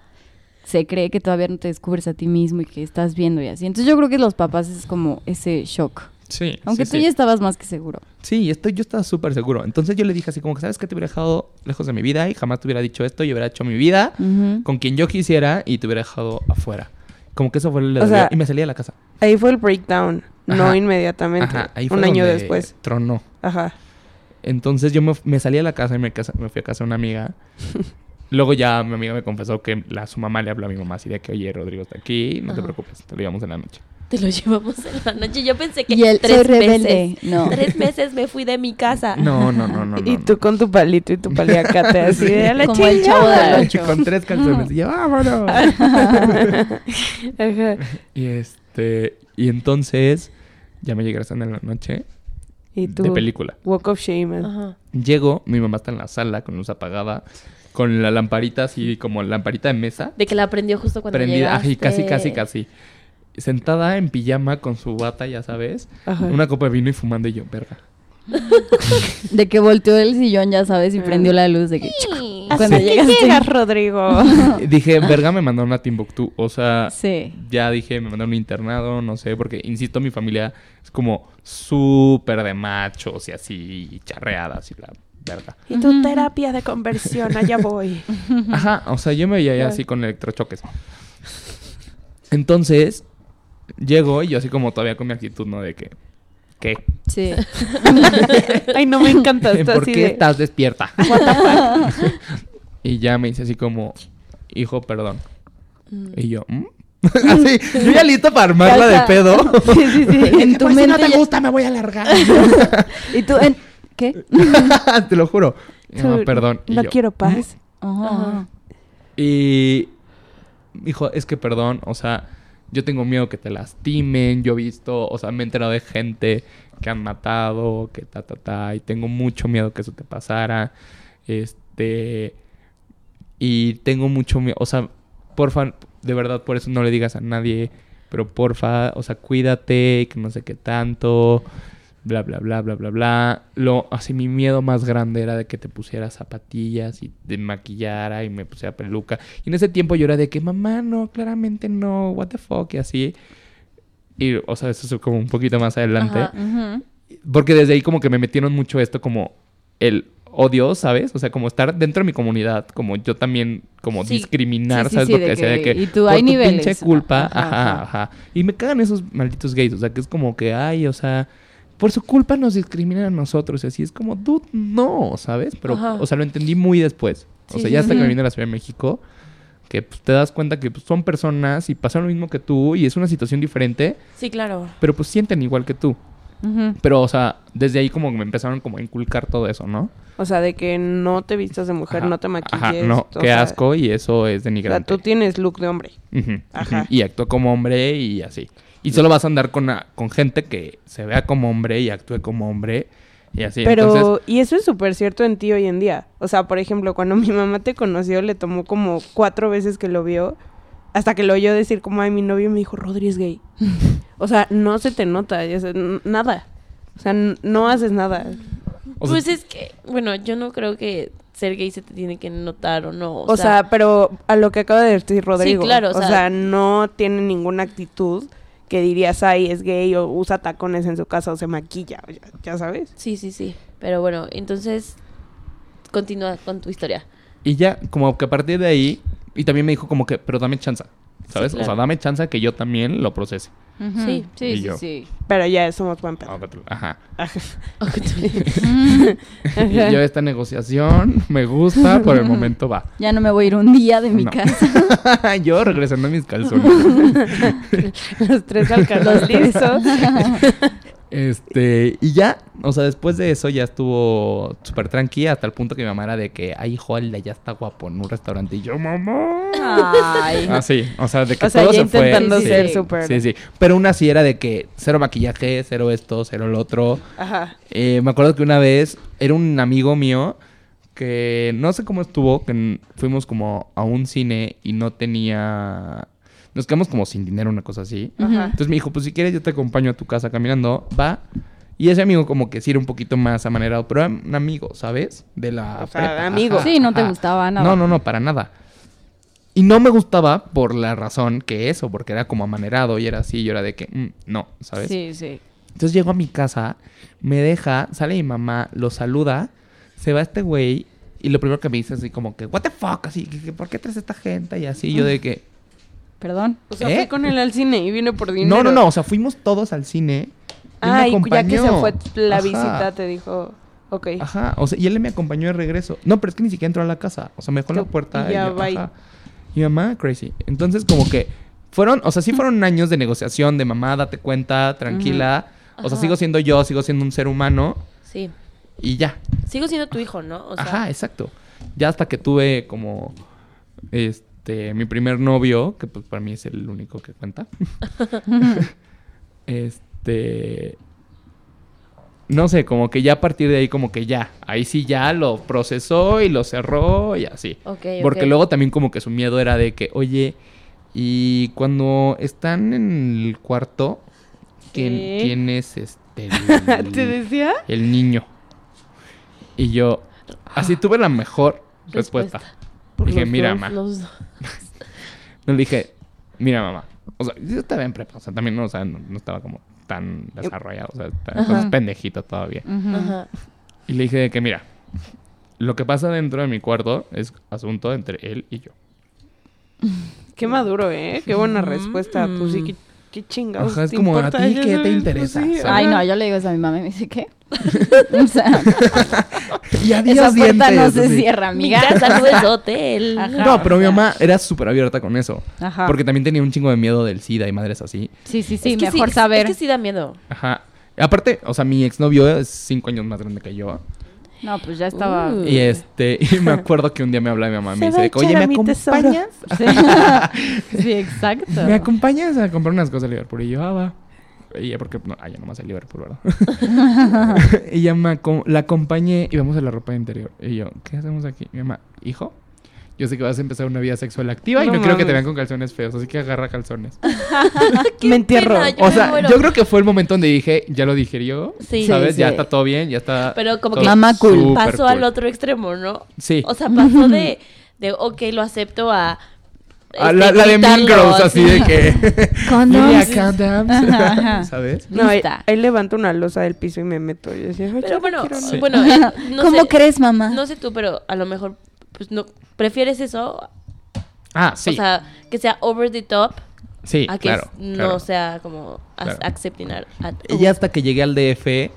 D: se cree que todavía no te descubres a ti mismo y que estás viendo y así. Entonces yo creo que los papás es como ese shock.
E: Sí,
D: Aunque
E: sí,
D: tú
E: sí.
D: ya estabas más que seguro.
E: Sí, estoy, yo estaba súper seguro. Entonces yo le dije así como que, ¿sabes qué? Te hubiera dejado lejos de mi vida y jamás te hubiera dicho esto. Yo hubiera hecho mi vida con quien yo quisiera y te hubiera dejado afuera. Como que eso fue el...
C: O sea,
E: y me salí de la casa.
C: Ahí fue el breakdown. No inmediatamente.
E: Ajá, ahí fue
C: un año
E: donde
C: después.
E: Tronó.
C: Ajá.
E: Entonces yo me, me salí a la casa y me, casa- me fui a casa de una amiga. Luego ya mi amiga me confesó que la, su mamá le habló a mi mamá así de que, oye, Rodrigo está aquí, no te preocupes, te lo llevamos en la noche.
B: Te lo llevamos en la noche. Yo pensé que
D: Y él,
B: tres
D: soy rebelde.
B: meses.
D: No.
B: Tres meses me fui de mi casa.
E: No, no, no, no.
C: y
E: no.
C: tú con tu palito y tu paliacate así de la
D: Como el
C: chingada".
D: chavo del ocho.
E: con tres calzones. Y vámonos.
C: Ajá.
E: y este, y entonces ya me llegué a en la noche
C: Y tú.
E: de película.
C: Walk of shame.
B: Ajá.
E: Llego, mi mamá está en la sala con luz apagada, con la lamparita así como lamparita de mesa.
B: De que la aprendió justo cuando
E: prendida,
B: llegaste.
E: ay, casi, casi, casi. Sentada en pijama con su bata, ya sabes.
C: Ajá.
E: Una copa de vino y fumando y yo, verga.
D: De que volteó el sillón, ya sabes, y prendió la luz de que...
B: Sí.
D: Cuando llegaste.
C: llegas, Rodrigo.
E: Dije, verga, me mandaron a Timbuktu. O sea,
D: Sí.
E: ya dije, me mandaron a un internado, no sé, porque, insisto, mi familia es como súper de machos y así, y charreadas y la verga.
C: y tu terapia de conversión, allá voy.
E: Ajá, o sea, yo me veía ya así con electrochoques. Entonces, llego y yo así como todavía con mi actitud, ¿no? De que, ¿qué?
D: Sí.
C: Ay, no me encanta. Está
E: ¿Por
C: así
E: qué
C: de...
E: estás despierta? y ya me dice así como, hijo, perdón. Y yo, ¿mm? así, yo ya listo para armarla de pedo.
D: Sí, sí, sí. En tu
E: Pues si
D: mente
E: no te
D: ya-
E: gusta, me voy a largar.
D: Y tú, en... ¿qué?
E: te lo juro. No, perdón. Y
C: No
E: yo,
C: quiero paz.
D: Ajá.
E: Y dijo, es que perdón, o sea, yo tengo miedo que te lastimen, yo he visto, o sea, me he enterado de gente que han matado, que ta, ta, ta, y tengo mucho miedo que eso te pasara, este, y tengo mucho miedo, o sea, porfa, de verdad, por eso no le digas a nadie, pero porfa, o sea, cuídate, que no sé qué tanto, bla, bla, bla, bla, bla, bla. Lo, así mi miedo más grande era de que te pusiera zapatillas y te maquillara y me pusiera peluca. Y en ese tiempo yo era de que, mamá, no, claramente no, what the fuck, y así. Y, o sea, eso es como un poquito más adelante.
B: Ajá.
E: Porque desde ahí como que me metieron mucho esto como el odio, ¿sabes? O sea, como estar dentro de mi comunidad, como yo también, como
B: Sí.
E: discriminar,
D: Sí, sí,
E: ¿sabes? lo que
D: de
E: decía de
D: que-
E: que
D: y tú,
E: por
D: hay
E: tu
D: niveles.
E: pinche culpa,
D: Ajá,
E: ajá,
D: ajá.
E: ajá, Y me cagan esos malditos gays, o sea, que es como que, ay, o sea, por su culpa nos discriminan a nosotros, y así es como, dude, no, ¿sabes? Pero,
B: Ajá.
E: o sea, lo entendí muy después. O
B: Sí,
E: sea, ya hasta
B: sí.
E: que me vine a la Ciudad de México, que pues, te das cuenta que pues, son personas y pasan lo mismo que tú, y es una situación diferente,
B: Sí, claro.
E: pero pues sienten igual que tú. Pero, o sea, desde ahí como me empezaron como a inculcar todo eso, ¿no?
C: O sea, de que no te vistas de mujer,
E: Ajá,
C: no te maquilles.
E: Ajá, no, qué
C: sea,
E: asco y eso es
C: O sea,
E: denigrante.
C: tú tienes look de hombre. Ajá.
E: Y actúa como hombre y así. Y solo vas a andar con, a- con gente que se vea como hombre y actúe como hombre y así.
C: Pero,
E: Entonces,
C: y eso es súper cierto en ti hoy en día. O sea, por ejemplo, cuando mi mamá te conoció, le tomó como cuatro veces que lo vio, hasta que lo oyó decir como, ay, mi novio me dijo, Rodri es gay. o sea, no se te nota, ya sé, n- nada. O sea, no haces nada.
E: o sea,
B: pues es que, bueno, yo no creo que ser gay se te tiene que notar o no.
C: O, sea, pero a lo que acaba de decir Rodrigo.
B: claro, o
C: o
B: sea-
C: sea, no tiene ninguna actitud que dirías, ay, es gay o usa tacones en su casa o se maquilla, o ya, ya sabes.
B: Sí, sí, sí. Pero bueno, entonces continúa con tu historia.
E: y ya, como que a partir de ahí, y también me dijo como que, pero dame chance, ¿sabes?
B: claro.
E: O sea, dame chance que yo también lo procese.
B: Sí.
D: sí,
E: Y
D: sí,
E: yo.
D: sí.
C: Pero ya somos buen pedo.
E: Ajá.
D: Ujú.
E: Y yo esta negociación me gusta, por el momento va.
D: Ya no me voy a ir un día de mi
E: No.
D: casa.
E: yo regresando a mis calzones.
C: Los tres alcanzamos listos.
E: Este, y ya, o sea, después de eso ya estuvo súper tranqui hasta el punto que mi mamá era de que, ay, hijo, allá está guapo en un restaurante. Y yo, mamá.
D: Ay.
E: Ah, sí, o sea, de que
C: O sea,
E: todo
C: ya
E: se fue.
C: intentando
D: Sí,
C: ser
D: sí.
C: súper.
E: Sí, sí. Pero aún así era de que cero maquillaje, cero esto, cero lo otro.
C: Ajá.
E: Eh, me acuerdo que una vez era un amigo mío que no sé cómo estuvo, que fuimos como a un cine y no tenía... Nos quedamos como sin dinero, una cosa así.
C: Ajá.
E: Entonces me dijo, pues si quieres yo te acompaño a tu casa caminando, va. Y ese amigo como que sí era un poquito más amanerado, pero era un amigo, ¿sabes? De la
C: O sea,
E: prepa,
C: amigo.
D: Sí, no te gustaba nada.
E: No, no, no, para nada. Y no me gustaba por la razón que eso, porque era como amanerado y era así, yo era de que, mm, no, ¿sabes?
D: Sí, sí.
E: Entonces llego a mi casa, me deja, sale mi mamá, lo saluda, se va este güey y lo primero que me dice es así como que, what the fuck, así, ¿por qué traes esta gente? Y así, yo de que,
D: Perdón.
C: O sea,
E: ¿Eh?
C: fue con él al cine y vino por dinero.
E: no, no, no, o sea, fuimos todos al cine.
C: Ah, y ya que se fue la
E: Ajá.
C: visita, te dijo, ok.
E: Ajá, o sea, y él me acompañó de regreso. No, pero es que ni siquiera entró a la casa. O sea, me dejó en la puerta.
C: y ya,
E: ajá. Y mamá, crazy. Entonces, como que fueron, o sea, sí fueron años de negociación, de mamá, date cuenta, tranquila. O sea, sigo siendo yo, sigo siendo un ser humano.
B: Sí.
E: Y ya.
B: Sigo siendo tu hijo, ¿no? O sea,
E: Ajá, exacto. Ya hasta que tuve como este mi primer novio, que pues para mí es el único que cuenta. este no sé, como que ya a partir de ahí como que ya, ahí sí ya lo procesó y lo cerró y así. Porque luego también como que su miedo era de que, oye, y cuando están en el cuarto, ¿quién, quién es este?
C: ¿Te
E: el-
C: decía?
E: el niño. Y yo, así tuve la mejor respuesta. Dije,
B: Los
E: mira,
B: dos, los
E: le dije, mira, mamá. O sea, yo estaba en prepa. O sea, también no, o sea, no, no estaba como tan desarrollado. O sea, entonces pendejito todavía.
B: Ajá.
E: Y le dije de que, mira, lo que pasa dentro de mi cuarto es asunto entre él y yo.
C: Qué maduro, ¿eh? Qué buena respuesta. Pues sí, qué, chingados.
E: Ajá, es
C: te
E: como, ¿a ti qué te interesa?
D: Ay, no, yo le digo eso a mi mamá y me dice, ¿qué? o sea,
E: Y adiós,
D: esa puerta no se
E: así.
D: cierra,
B: Mi
D: amiga.
B: casa no es hotel.
D: Ajá.
E: No, pero mi mamá era súper abierta con eso.
D: Ajá.
E: Porque también tenía un chingo de miedo del SIDA y madres así.
D: Sí, sí, sí,
B: Es que
D: mejor
B: sí,
D: saber.
B: Es que sí da miedo.
E: Ajá. Aparte, o sea, mi exnovio es cinco años más grande que yo.
D: No, pues ya estaba.
B: Uh.
E: Y este, y me acuerdo que un día me habla mi mamá y me dice, oye, ¿me
C: a mi tesoro".
E: acompañas?
D: Sí, sí, exacto.
E: ¿Me acompañas a comprar unas cosas a Liverpool? Y yo, ah, va. Y ya, porque, no, ah, ya nomás a Liverpool, ¿verdad? y ya me la acompañé y vamos a la ropa interior. Y yo, ¿qué hacemos aquí? Mi mamá, hijo, yo sé que vas a empezar una vida sexual activa y
C: No
E: no quiero que te
C: mames.
E: vean con calzones feos, así que agarra calzones.
C: Me entierro.
B: pena,
E: O sea, yo creo que fue el momento donde dije, ya lo digerió,
B: Sí.
E: ¿sabes?
D: Sí,
E: Ya está todo bien, ya está
B: Pero como que
D: Mamá cool.
B: pasó al otro extremo, ¿no?
E: Sí.
B: O sea, pasó de, de ok, lo acepto a... Este,
E: la, la de Mean Girls, así de que...
D: Condoms.
E: ¿Sabes?
C: No, ahí, ahí levanto una losa del piso y me meto. Y decía, "Ay, ya
B: Pero
C: no
B: bueno,
C: quiero nada".
E: Sí.
B: bueno, eh, no
D: ¿Cómo
B: sé,
D: crees, mamá?
B: No sé tú, pero a lo mejor, pues no, prefieres eso,
E: Ah, sí.
B: o sea, que sea over the top,
E: sí,
B: a que
E: claro.
B: no
E: claro.
B: sea como
E: Claro.
B: accepting a- a-
E: Y ya hasta que llegué al DF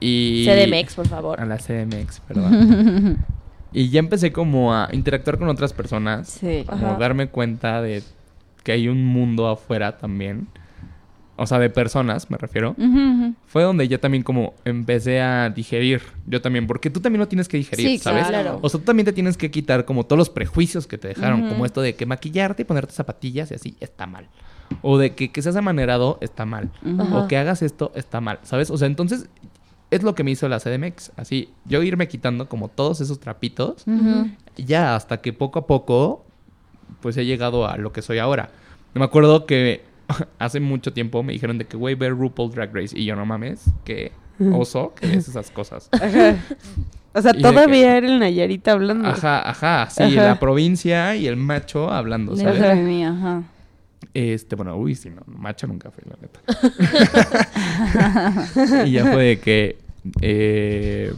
E: y...
B: CDMX, por favor.
E: A la CDMX, perdón. y ya empecé como a interactuar con otras personas.
D: Sí.
E: Como
B: Ajá.
E: darme cuenta de que hay un mundo afuera también. O sea, de personas, me refiero. Fue donde ya también como empecé a digerir. Yo también, porque tú también lo tienes que digerir,
D: Sí,
E: ¿sabes?
B: claro.
E: O sea, tú también te tienes que quitar como todos los prejuicios que te dejaron. Como esto de que maquillarte y ponerte zapatillas y así está mal. O de que, que seas amanerado está mal. O que hagas esto está mal, ¿sabes? O sea, entonces es lo que me hizo la CDMX. Así, yo irme quitando como todos esos trapitos. Ya hasta que poco a poco, pues he llegado a lo que soy ahora. Me acuerdo que hace mucho tiempo me dijeron de que, güey, ver RuPaul Drag Race. Y yo, no mames, que oso que ves esas cosas.
C: Ajá. O sea,
E: Y
C: todavía era el Nayarita hablando.
E: Ajá, ajá, sí,
C: Ajá.
E: la provincia y el macho hablando,
D: De
E: ¿sabes?
D: mía, ajá.
E: Este, bueno, uy, sí, no, macho nunca fui, la neta. y ya fue de que, eh,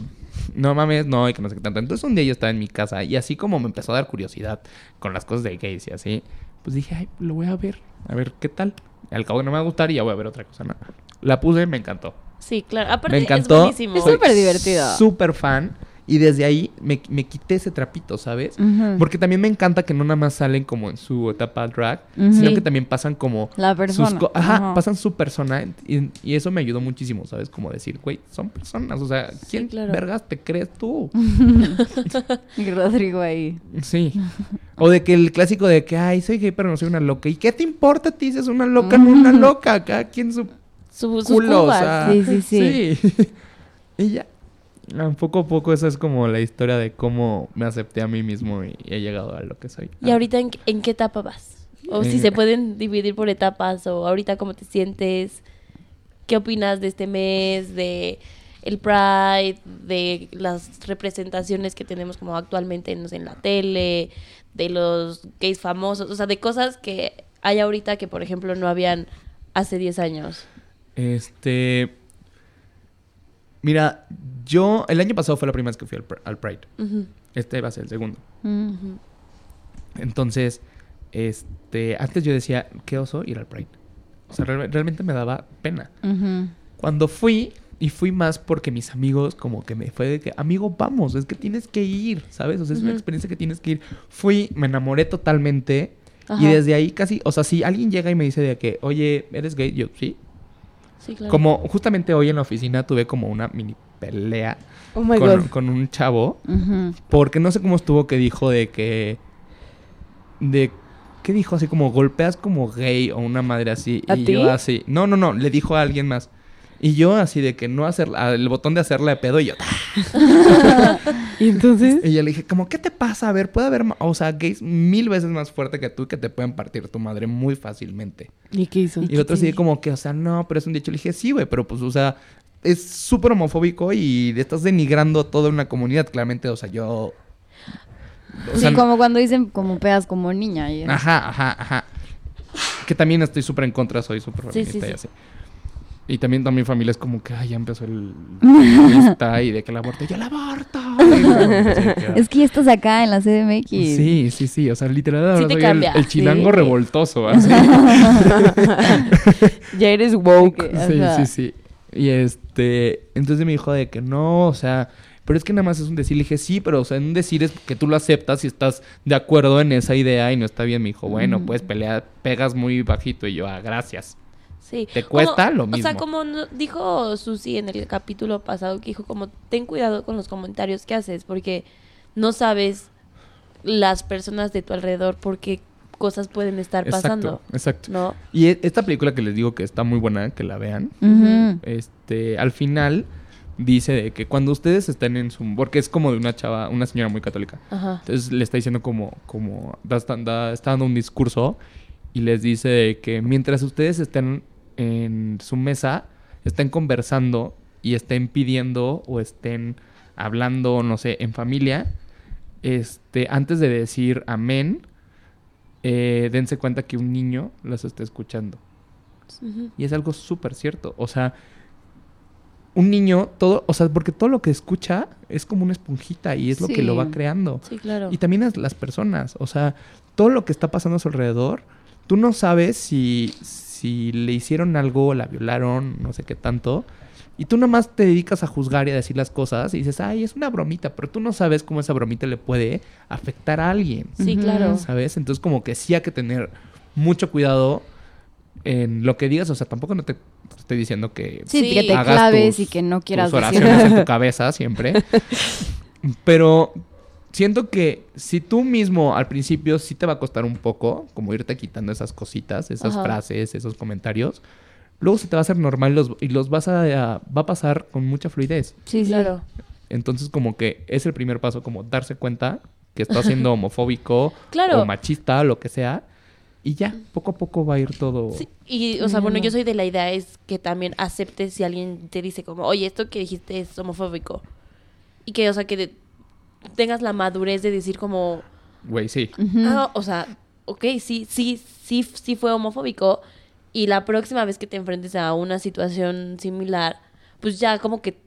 E: no mames, no, y que no sé qué tanto. Entonces un día yo estaba en mi casa y así como me empezó a dar curiosidad con las cosas de gays y así, pues dije, ay, lo voy a ver, a ver qué tal. Al cabo que no me va a gustar y ya voy a ver otra cosa, ¿no? La puse y me encantó.
B: Sí, claro. Aparte,
E: Me encantó.
B: es buenísimo.
D: Es súper divertido.
E: Súper fan. Y desde ahí me, me quité ese trapito, ¿sabes? Porque también me encanta que no nada más salen como en su etapa drag, sino que también pasan como
D: La persona.
E: sus co- ajá, pasan su persona y, y eso me ayudó muchísimo, ¿sabes? Como decir, güey, son personas, o sea, ¿quién
B: claro.
E: vergas te crees tú?
D: Rodrigo ahí.
E: Sí. O de que el clásico de que, ay, soy gay, pero no soy una loca. ¿Y qué te importa a ti si es una loca no una loca? Cada quien su
B: Su- sus
E: culo, o sea,
D: Sí, sí, sí.
E: sí. y ya. Poco a poco esa es como la historia de cómo me acepté a mí mismo y he llegado a lo que soy.
B: ¿Y ahorita en, en qué etapa vas? O si se pueden dividir por etapas, o ahorita cómo te sientes, qué opinas de este mes, de el Pride, de las representaciones que tenemos como actualmente no sé, en la tele, de los gays famosos, o sea, de cosas que hay ahorita que, por ejemplo, no habían hace 10 años.
E: Este. Mira, yo. El año pasado fue la primera vez que fui al, Pr- al Pride. Este va a ser el segundo. Entonces, este. Antes yo decía, qué oso ir al Pride. O sea, real- realmente me daba pena. Cuando fui, y fui más porque mis amigos, como que me fue de que, amigo, vamos, es que tienes que ir, ¿sabes? O sea, es una experiencia que tienes que ir. Fui, me enamoré totalmente. Y desde ahí casi, o sea, si alguien llega y me dice de que, oye, ¿eres gay? Yo, sí.
B: Sí, claro.
E: Como justamente hoy en la oficina tuve como una mini pelea
C: Oh my
E: con,
C: God.
E: con un chavo. Porque no sé cómo estuvo que dijo de que. De. ¿Qué dijo? Así como golpeas como gay o una madre así.
C: ¿A
E: y
C: ti?
E: yo así. No, no, no. Le dijo a alguien más. Y yo así de que no hacer. El botón de hacerle de pedo y yo.
C: Y entonces.
E: Y yo le dije, como, ¿qué te pasa? A ver, puede haber. O sea, gays mil veces más fuerte que tú y que te pueden partir tu madre muy fácilmente.
C: ¿Y qué hizo?
E: Y el otro así como que, o sea, no, pero es un dicho. Le dije, sí, güey, pero pues, o sea, es súper homofóbico y estás denigrando toda una comunidad, claramente. O sea, yo. o
D: Sí,
E: sea,
D: como cuando dicen como pegas como niña. y-
E: Ajá, ajá, ajá. Que también estoy súper en contra, soy súper
B: Sí,
E: feminista
B: sí,
E: y
B: sí.
E: así. Y también toda mi familia es como que, ay, ya empezó el feminista y de que el aborto. ¡Yo el aborto!
D: Es que ya estás acá en la CDMX.
E: Sí, sí, sí. O sea, literal, ahora
B: Sí te
E: el, el chilango
D: sí.
E: revoltoso, así.
C: ya eres woke.
D: Ok.
E: Sí,
D: Ajá.
E: sí, sí. Y este, entonces me dijo de que no, o sea, pero es que nada más es un decir. Le dije, sí, pero o sea, un decir es que tú lo aceptas y estás de acuerdo en esa idea y no está bien. Me dijo, bueno,
D: Mm.
E: pues pelea, pegas muy bajito. Y yo, ah, gracias.
B: Sí.
E: ¿Te cuesta lo
B: O sea,
E: mismo?
B: como dijo Susi en el capítulo pasado, que dijo como, ten cuidado con los comentarios que haces, porque no sabes las personas de tu alrededor por qué cosas pueden estar pasando,
E: Exacto, exacto.
B: ¿no?
E: Y e- esta película que les digo que está muy buena, que la vean. Este, al final dice de que cuando ustedes estén en su... Porque es como de una chava, una señora muy católica.
B: Ajá.
E: Entonces le está diciendo como, como da- está, da- está dando un discurso y les dice de que mientras ustedes estén en su mesa, estén conversando y estén pidiendo o estén hablando, no sé, en familia, este, antes de decir amén, eh, dense cuenta que un niño los está escuchando. Y es algo súper cierto. O sea, un niño, todo, o sea, porque todo lo que escucha es como una esponjita y es lo que lo va creando.
B: Sí, claro.
E: Y también las, las personas, o sea, todo lo que está pasando a su alrededor, tú no sabes si, si le hicieron algo, la violaron, no sé qué tanto. Y tú nomás te dedicas a juzgar y a decir las cosas y dices, ay, es una bromita, pero tú no sabes cómo esa bromita le puede afectar a alguien.
B: Sí, claro.
E: ¿Sabes? Entonces como que sí hay que tener mucho cuidado en lo que digas. O sea, tampoco no te estoy diciendo que
D: Sí,
B: Sí.
D: que te
E: hagas
D: claves
E: tus-
D: y que no quieras
E: tus
D: decir.
E: oraciones en tu cabeza siempre. Pero siento que si tú mismo al principio sí te va a costar un poco, como irte quitando esas cositas, esas
B: Ajá.
E: frases, esos comentarios, luego se te va a hacer normal los, y los vas a, a- va a pasar con mucha fluidez.
D: Sí, sí.
B: Claro.
E: Entonces como que es el primer paso, como darse cuenta que estás siendo homofóbico
B: Claro.
E: o machista, lo que sea, y ya, poco a poco va a ir todo...
B: Sí, y, o sea, bueno,
D: No.
B: yo soy de la idea es que también aceptes si alguien te dice como, oye, esto que dijiste es homofóbico. Y que, o sea, que de- tengas la madurez de decir como,
E: Güey, sí.
B: Ah, o sea, ok, sí, sí, sí, sí fue homofóbico. Y la próxima vez que te enfrentes a una situación similar, pues ya como que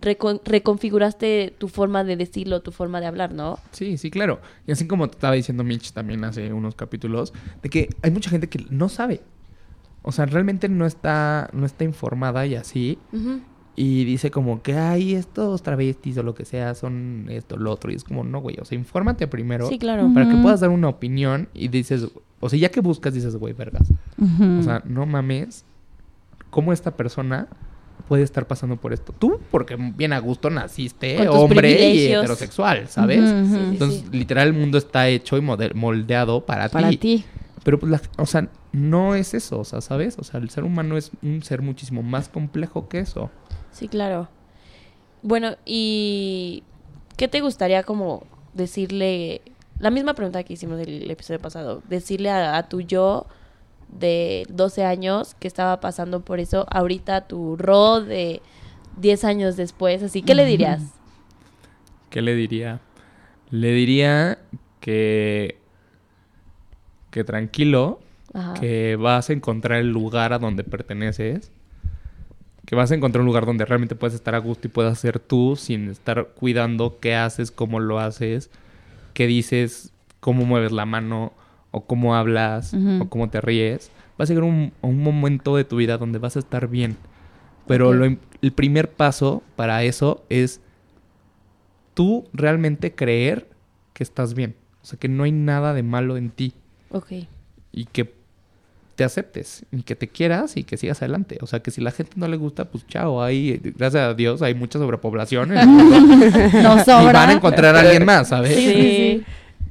B: recon- reconfiguraste tu forma de decirlo, tu forma de hablar, ¿no?
E: Sí, sí, claro. Y así como te estaba diciendo Mitch también hace unos capítulos, de que hay mucha gente que no sabe. O sea, realmente no está, no está informada y así.
B: Ujú.
E: Y dice como que, ay, estos travestis o lo que sea son esto, lo otro. Y es como, no, güey. O sea, infórmate primero
B: Sí, claro.
E: para que puedas dar una opinión y dices, o sea, ya que buscas, dices, güey, vergas. O sea, no mames, ¿cómo esta persona puede estar pasando por esto? Tú, porque bien a gusto naciste, hombre y heterosexual, ¿sabes?
B: Sí,
E: Entonces,
B: sí.
E: literal, el mundo está hecho y moldeado para,
D: Para
E: ti.
D: ti.
E: Pero, pues, la- o sea, no es eso, o sea, ¿sabes? O sea, el ser humano es un ser muchísimo más complejo que eso.
B: Sí, claro. Bueno, ¿y qué te gustaría como decirle? La misma pregunta que hicimos el episodio pasado. Decirle a, a tu yo de 12 años que estaba pasando por eso, ahorita tu Ro de 10 años después, así, ¿qué le dirías?
E: ¿Qué le diría? Le diría que... Que tranquilo,
B: Ajá.
E: que vas a encontrar el lugar a donde perteneces, que vas a encontrar un lugar donde realmente puedes estar a gusto y puedas ser tú sin estar cuidando qué haces, cómo lo haces, qué dices, cómo mueves la mano o cómo hablas o cómo te ríes. Vas a llegar un, un momento de tu vida donde vas a estar bien. Pero lo el primer paso para eso es tú realmente creer que estás bien. O sea, que no hay nada de malo en ti
B: Ok.
E: y que te aceptes y que te quieras y que sigas adelante. O sea, que si la gente no le gusta, pues chao, hay, gracias a Dios, hay mucha sobrepoblación. en el mundo.
D: No
E: y
D: sobra.
E: van a encontrar a alguien más, ¿sabes?
C: Sí, sí.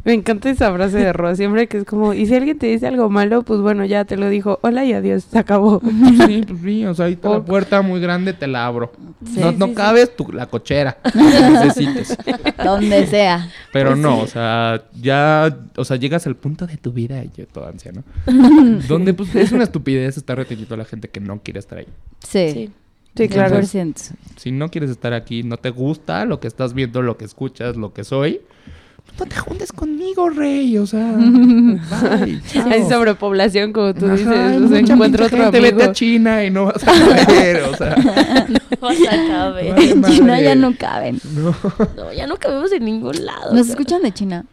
C: Me encanta esa frase de Ro, siempre que es como, y si alguien te dice algo malo, pues bueno, ya te lo dijo, hola y adiós, se acabó.
E: Sí, pues sí, o sea, ahí está la puerta muy grande, te la abro.
D: Sí,
E: no
D: sí,
E: no
D: sí.
E: cabes tu, la cochera que necesites.
D: Donde sea.
E: Pero
C: Pues
E: no,
C: sí.
E: o sea, ya, o sea, llegas al punto de tu vida, y yo toda anciano, donde pues es una estupidez estar reteniendo a la gente que no quiere estar ahí.
D: Sí.
B: Sí.
C: Sí, claro.
D: 100%.
E: Si no quieres estar aquí, no te gusta lo que estás viendo, lo que escuchas, lo que soy, pues no te juntes conmigo, rey. O sea, bye.
C: Hay sobrepoblación, como tú
E: Ajá,
C: dices, o sea,
E: mucha
C: otro
E: gente,
C: amigo.
E: Vete a China y no vas a ver, o sea.
B: Vas a caber.
E: Vale,
D: En China
E: madre.
D: ya no caben.
E: No.
B: No, ya no cabemos en ningún lado.
D: ¿Nos escuchan de China?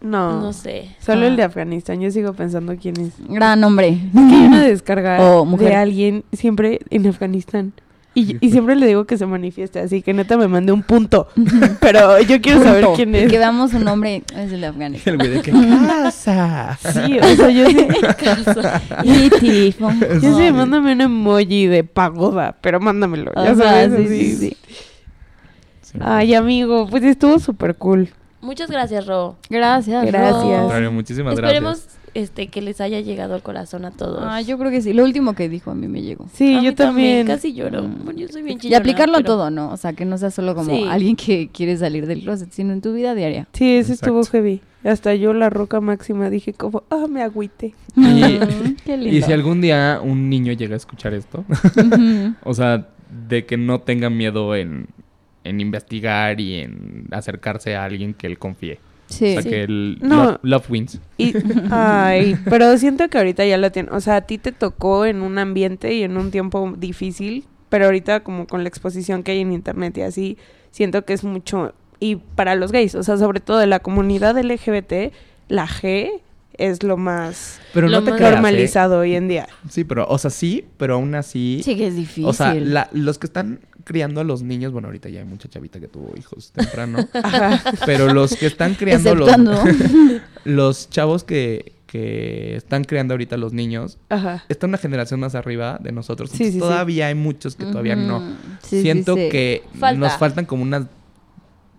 C: No,
B: No sé.
C: solo
D: Ah.
C: el de Afganistán, yo sigo pensando quién es.
D: Gran hombre.
C: Es que hay una descarga
D: O mujer.
C: de alguien siempre en Afganistán. Y, y siempre le digo que se manifieste, así que neta me mande un punto. Pero yo quiero saber
D: Punto.
C: quién es.
D: Que veamos un nombre. Es el de Afganistán.
E: El güey de qué casa.
C: Sí, o sea, yo sí.
D: Iti, fue-
C: Yo sé, mándame un emoji de pagoda, pero mándamelo, ya
D: sea,
C: sabes.
D: sí, sí, sí.
E: Sí.
C: Ay, amigo, pues estuvo súper cool.
B: Muchas gracias, Ro.
D: Gracias.
C: Gracias.
D: Ro.
E: Contrario, muchísimas
B: Esperemos
E: gracias.
B: Este, que les haya llegado al corazón a todos.
D: Ah, yo creo que sí. Lo último que dijo a mí me llegó.
C: Sí,
B: A mí
C: yo también.
B: Casi lloro.
D: Mm.
B: Bueno, yo soy bien
D: Y
B: chillona,
D: aplicarlo a
B: pero-
D: todo, ¿no? O sea, que no sea solo como
B: Sí.
D: alguien que quiere salir del closet, sino en tu vida diaria.
C: Sí, ese estuvo heavy. Hasta yo, la roca máxima, dije como, ah, me agüité.
E: Y,
D: Qué lindo.
E: y si algún día un niño llega a escuchar esto, o sea, de que no tenga miedo en, en investigar y en acercarse a alguien que él confíe.
D: Sí.
E: O sea, que el
C: No.
E: love, love wins.
C: Y, ay, pero siento que ahorita ya lo tiene. O sea, a ti te tocó en un ambiente y en un tiempo difícil, pero ahorita como con la exposición que hay en internet y así, siento que es mucho. Y para los gays, o sea, sobre todo de la comunidad LGBT, la G es lo más
E: Pero
B: Lo
E: no te
B: más
E: creas, ¿eh?
C: normalizado hoy en día.
E: Sí, pero, o sea, sí, pero aún así.
D: Sí, que es difícil.
E: O sea, la- los que están criando a los niños, bueno, ahorita ya hay mucha chavita que tuvo hijos temprano,
C: Ajá.
E: pero los que están criando los, los chavos que, que están criando ahorita los niños,
C: Ajá.
E: está una generación más arriba de nosotros.
C: Sí,
E: todavía hay muchos que todavía no. Siento
D: sí.
E: que
B: Falta.
E: nos faltan como unas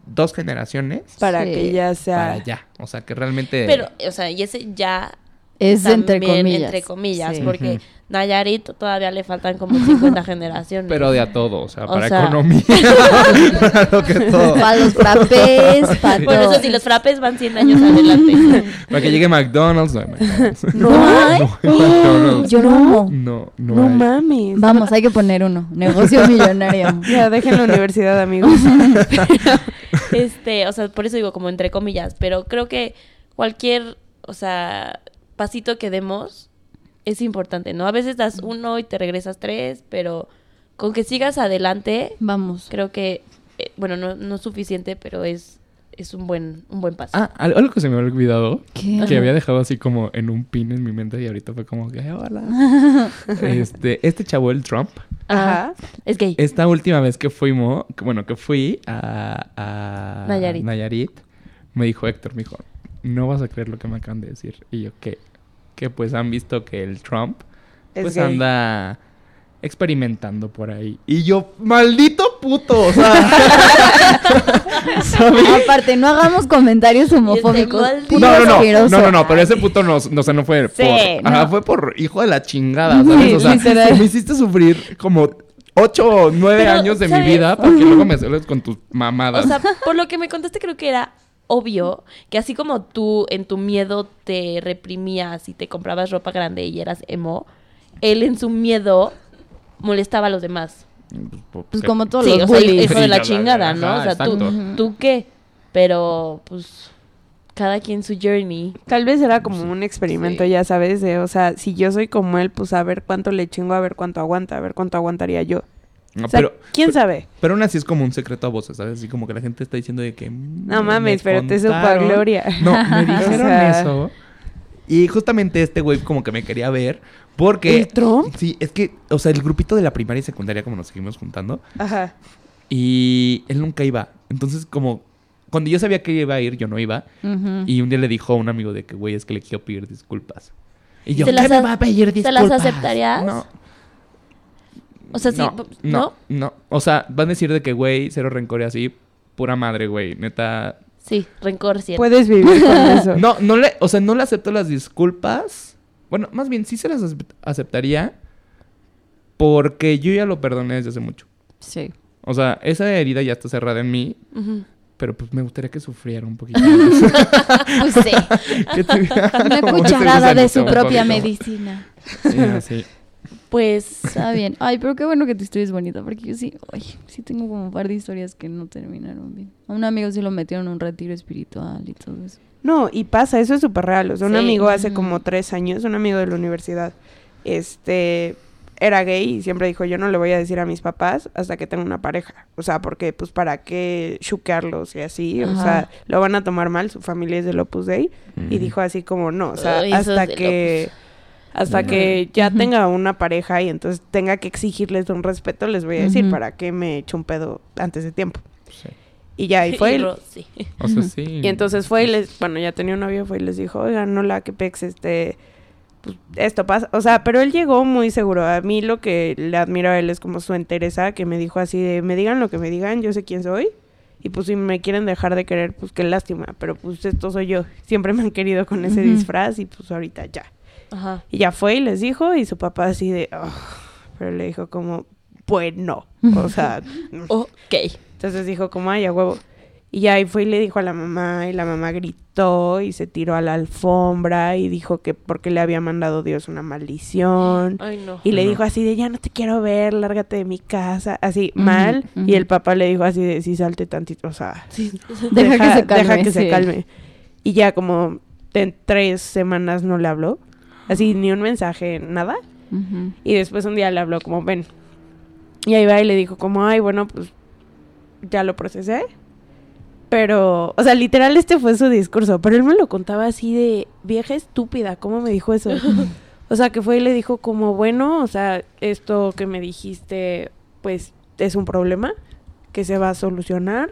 E: dos generaciones
C: Para
D: Sí.
C: que ya sea.
E: para allá. O sea, que realmente...
B: Pero, o sea, y ese ya
D: Es entre
B: también
D: comillas.
B: entre comillas,
D: Sí.
B: porque
E: Ujú.
B: Nayarit todavía le faltan como 50 generaciones.
E: Pero de a todo, o sea,
B: O
E: para
B: sea-
E: economía, para lo que todo.
D: Para los frappés, para
B: Por
D: todo.
B: eso si los frappes van 100 años adelante.
E: Para que llegue McDonald's, no hay McDonald's.
C: No hay.
E: No hay McDonald's.
D: Yo no.
E: No, no,
C: No
E: hay.
C: mames.
D: Vamos, hay que poner uno. Negocio millonario.
C: Ya, dejen la universidad, amigos.
B: este, o sea, por eso digo como entre comillas, pero creo que cualquier, o sea, pasito que demos es importante, ¿no? A veces das uno y te regresas tres, pero con que sigas adelante,
D: Vamos.
B: creo que, eh, bueno, no, no es suficiente, pero es, es un buen, un buen paso.
E: Ah, al- algo que se me había olvidado,
D: ¿Qué?
E: que había dejado así como en un pin en mi mente y ahorita fue como que, hola. este, este chavo, el Trump,
C: Ajá.
B: Es gay.
E: esta última vez que fuimos, bueno, que fui a, a
B: Nayarit.
E: Nayarit, me dijo Héctor, me dijo, no vas a creer lo que me acaban de decir. Y yo, ¿qué? Que pues han visto que el Trump,
C: Es
E: pues
C: gay.
E: anda experimentando por ahí. Y yo, maldito puto, o sea, ¿sabes?
D: Aparte, no hagamos comentarios homofóbicos.
B: maldito.
D: Puto
E: No, no, no,
D: asqueroso.
E: no, no, no, pero ese puto no, no, o sea, no fue
D: Sí,
E: por,
D: no.
E: ajá, fue por hijo de la chingada, ¿sabes? O sea,
C: literal.
E: me hiciste sufrir como ocho o nueve
B: Pero,
E: años de
B: ¿sabes?
E: mi vida porque luego me sales con tus mamadas.
B: O sea, por lo que me contaste, creo que era obvio que así como tú en tu miedo te reprimías y te comprabas ropa grande y eras emo, él en su miedo molestaba a los demás.
D: Pues como todos
B: sí,
D: los
B: o sea,
D: bullies.
B: hijo de la chingada,
E: ajá,
B: ¿no? O sea, tú,
E: exacto.
B: ¿tú qué? Pero, pues, cada quien su journey.
C: Tal vez era como un experimento,
B: Sí.
C: ya sabes, de, o sea, si yo soy como él, pues a ver cuánto le chingo, a ver cuánto aguanta, a ver cuánto aguantaría yo.
E: No,
C: O sea,
E: pero,
C: ¿quién
E: pero-
C: sabe?
E: Pero aún así es como un secreto a voces, ¿sabes? Así como que la gente está diciendo de que... mm,
C: No
E: me
C: mames, pero te supo a gloria.
E: No, me dijeron
C: O sea-
E: eso. Y justamente este güey como que me quería ver porque...
C: ¿El Trump?
E: Sí, es que, o sea, el grupito de la primaria y secundaria como nos seguimos juntando
C: Ajá.
E: y él nunca iba. Entonces como... Cuando yo sabía que iba a ir, yo no iba. Y un día le dijo a un amigo de que, güey, es que le quiero pedir disculpas. Y yo,
B: ¿Se
E: ¿qué
B: las
E: me va a pedir
B: ¿se
E: disculpas?
B: las aceptarías?
E: No.
B: O sea, sí,
E: no,
B: ¿no?
E: no, no. O sea, van a decir de que, güey, cero rencor y así. Pura madre, güey. Neta.
B: Sí, rencor siempre.
C: Puedes vivir con eso.
E: No, no le, o sea, no le acepto las disculpas. Bueno, más bien sí se las acep- aceptaría. Porque yo ya lo perdoné desde hace mucho.
D: Sí.
E: O sea, esa herida ya está cerrada en mí. Pero pues me gustaría que sufriera un poquito. más.
D: Pues sí.
E: que tuviera
D: Una cucharada de su propia medicina.
E: Sí, así.
B: Pues,
D: Está bien. Ay, pero qué bueno que tu historia es bonita, porque yo sí, ay, sí tengo como un par de historias que no terminaron bien. A un amigo sí lo metieron en un retiro espiritual y todo eso.
C: No, y pasa, eso es súper real. O sea, un
B: Sí.
C: amigo hace como tres años, un amigo de la universidad, este, era gay y siempre dijo, yo no le voy a decir a mis papás hasta que tenga una pareja. O sea, porque pues para qué chuquearlos y así. O
D: Ajá.
C: sea, lo van a tomar mal, su familia es del Opus Dei. Y dijo así como, no, o sea, hasta que... Hasta que ya tenga una pareja y entonces tenga que exigirles un respeto, les voy a decir. ¿para qué me echo un pedo antes de tiempo?
E: Sí.
C: Y ya, y fue él.
B: Ro- sí.
E: O sea, sí.
C: Y entonces fue y les, bueno, ya tenía un novio, fue y les dijo, oigan, no la que pex, este, pues esto pasa. O sea, pero él llegó muy seguro. A mí lo que le admiro a él es como su entereza, que me dijo así de, me digan lo que me digan, yo sé quién soy Y pues si me quieren dejar de querer, pues qué lástima. Pero pues esto soy yo. Siempre me han querido con ese disfraz y pues ahorita ya.
B: Ajá.
C: Y ya fue y les dijo y su papá así de... Pero le dijo como, bueno. O sea,
B: Ok.
C: entonces dijo como, ay, a huevo. Y ya ahí fue y le dijo a la mamá y la mamá gritó y se tiró a la alfombra y dijo que porque le había mandado Dios una maldición.
B: Ay, no.
C: Y le
E: No.
C: dijo así de, ya no te quiero ver, lárgate de mi casa, así mal. Y el papá le dijo así de, sí, salte tantito, o sea,
D: Deja que se calme,
C: deja que se calme. Y ya como en tres semanas no le habló, así ni un mensaje, nada. Y después un día le habló como, ven. Y ahí va y le dijo como, ay, bueno, pues ya lo procesé. Pero, o sea, literal este fue su discurso, pero él me lo contaba así de, vieja estúpida, ¿cómo me dijo eso? o sea, que fue y le dijo como, bueno, o sea, esto que me dijiste, pues es un problema que se va a solucionar.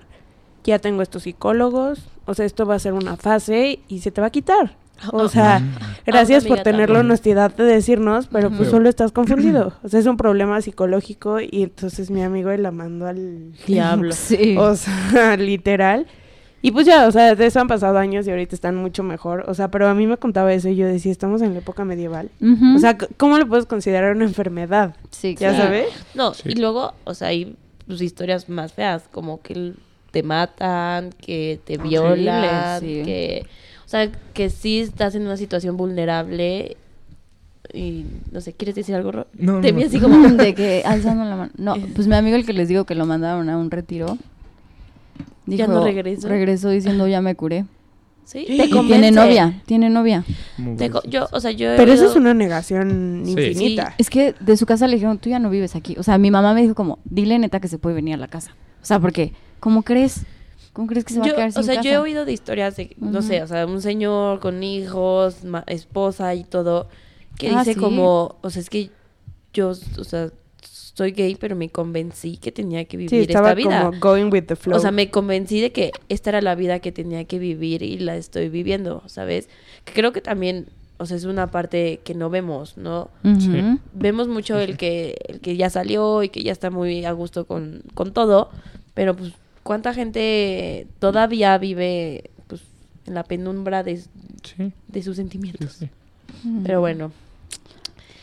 C: Ya tengo estos psicólogos, o sea, esto va a ser una fase y se te va a quitar. O sea, gracias por tener la
B: también.
C: honestidad de decirnos, pero pues solo estás confundido. O sea, es un problema psicológico y entonces mi amigo la mandó al
B: Diablo.
D: Sí.
C: O sea, literal. Y pues ya, o sea, de eso han pasado años y ahorita están mucho mejor. O sea, pero a mí me contaba eso y yo decía, estamos en la época medieval. O sea, ¿cómo le puedes considerar una enfermedad?
D: sí,
C: ¿Ya
D: claro.
C: sabes?
B: No,
E: Sí.
B: y luego, o sea, hay pues, historias más feas, como que te matan, que te violan,
D: sí.
B: que... O sea, que sí estás en una situación vulnerable y, no sé, ¿quieres decir algo, Ro?
E: No, no,
B: Te vi
E: no.
B: así como...
D: de que alzando la mano. No, pues mi amigo el que les digo que lo mandaron a un retiro.
B: Ya no regresó.
D: Regresó diciendo ya me curé.
B: ¿Sí? Te
D: tiene novia, tiene novia.
B: Te yo, o sea, yo he
C: Pero eso es una negación
E: Sí.
C: infinita.
D: Es que de su casa le dijeron, tú ya no vives aquí. O sea, mi mamá me dijo como, dile neta que se puede venir a la casa. O sea, porque, ¿cómo crees? ¿Cómo crees que se va
B: Yo-
D: a quedar sin
B: o sea,
D: casa?
B: yo he oído de historias de, no sé, o sea, un señor con hijos, ma- esposa y todo, que
D: Ah,
B: dice
D: sí.
B: como, o sea, es que yo, o sea, soy gay, pero me convencí que tenía que vivir
C: Sí, estaba
B: esta vida.
C: como going with the flow.
B: O sea, me convencí de que esta era la vida que tenía que vivir y la estoy viviendo, ¿sabes? Que creo que también, o sea, es una parte que no vemos, ¿no? Vemos mucho el que, el que ya salió y que ya está muy a gusto con, con todo, pero pues, ¿cuánta gente todavía vive pues, en la penumbra de,
E: Sí,
B: de sus
E: sí,
B: sentimientos?
E: sí.
B: Pero bueno,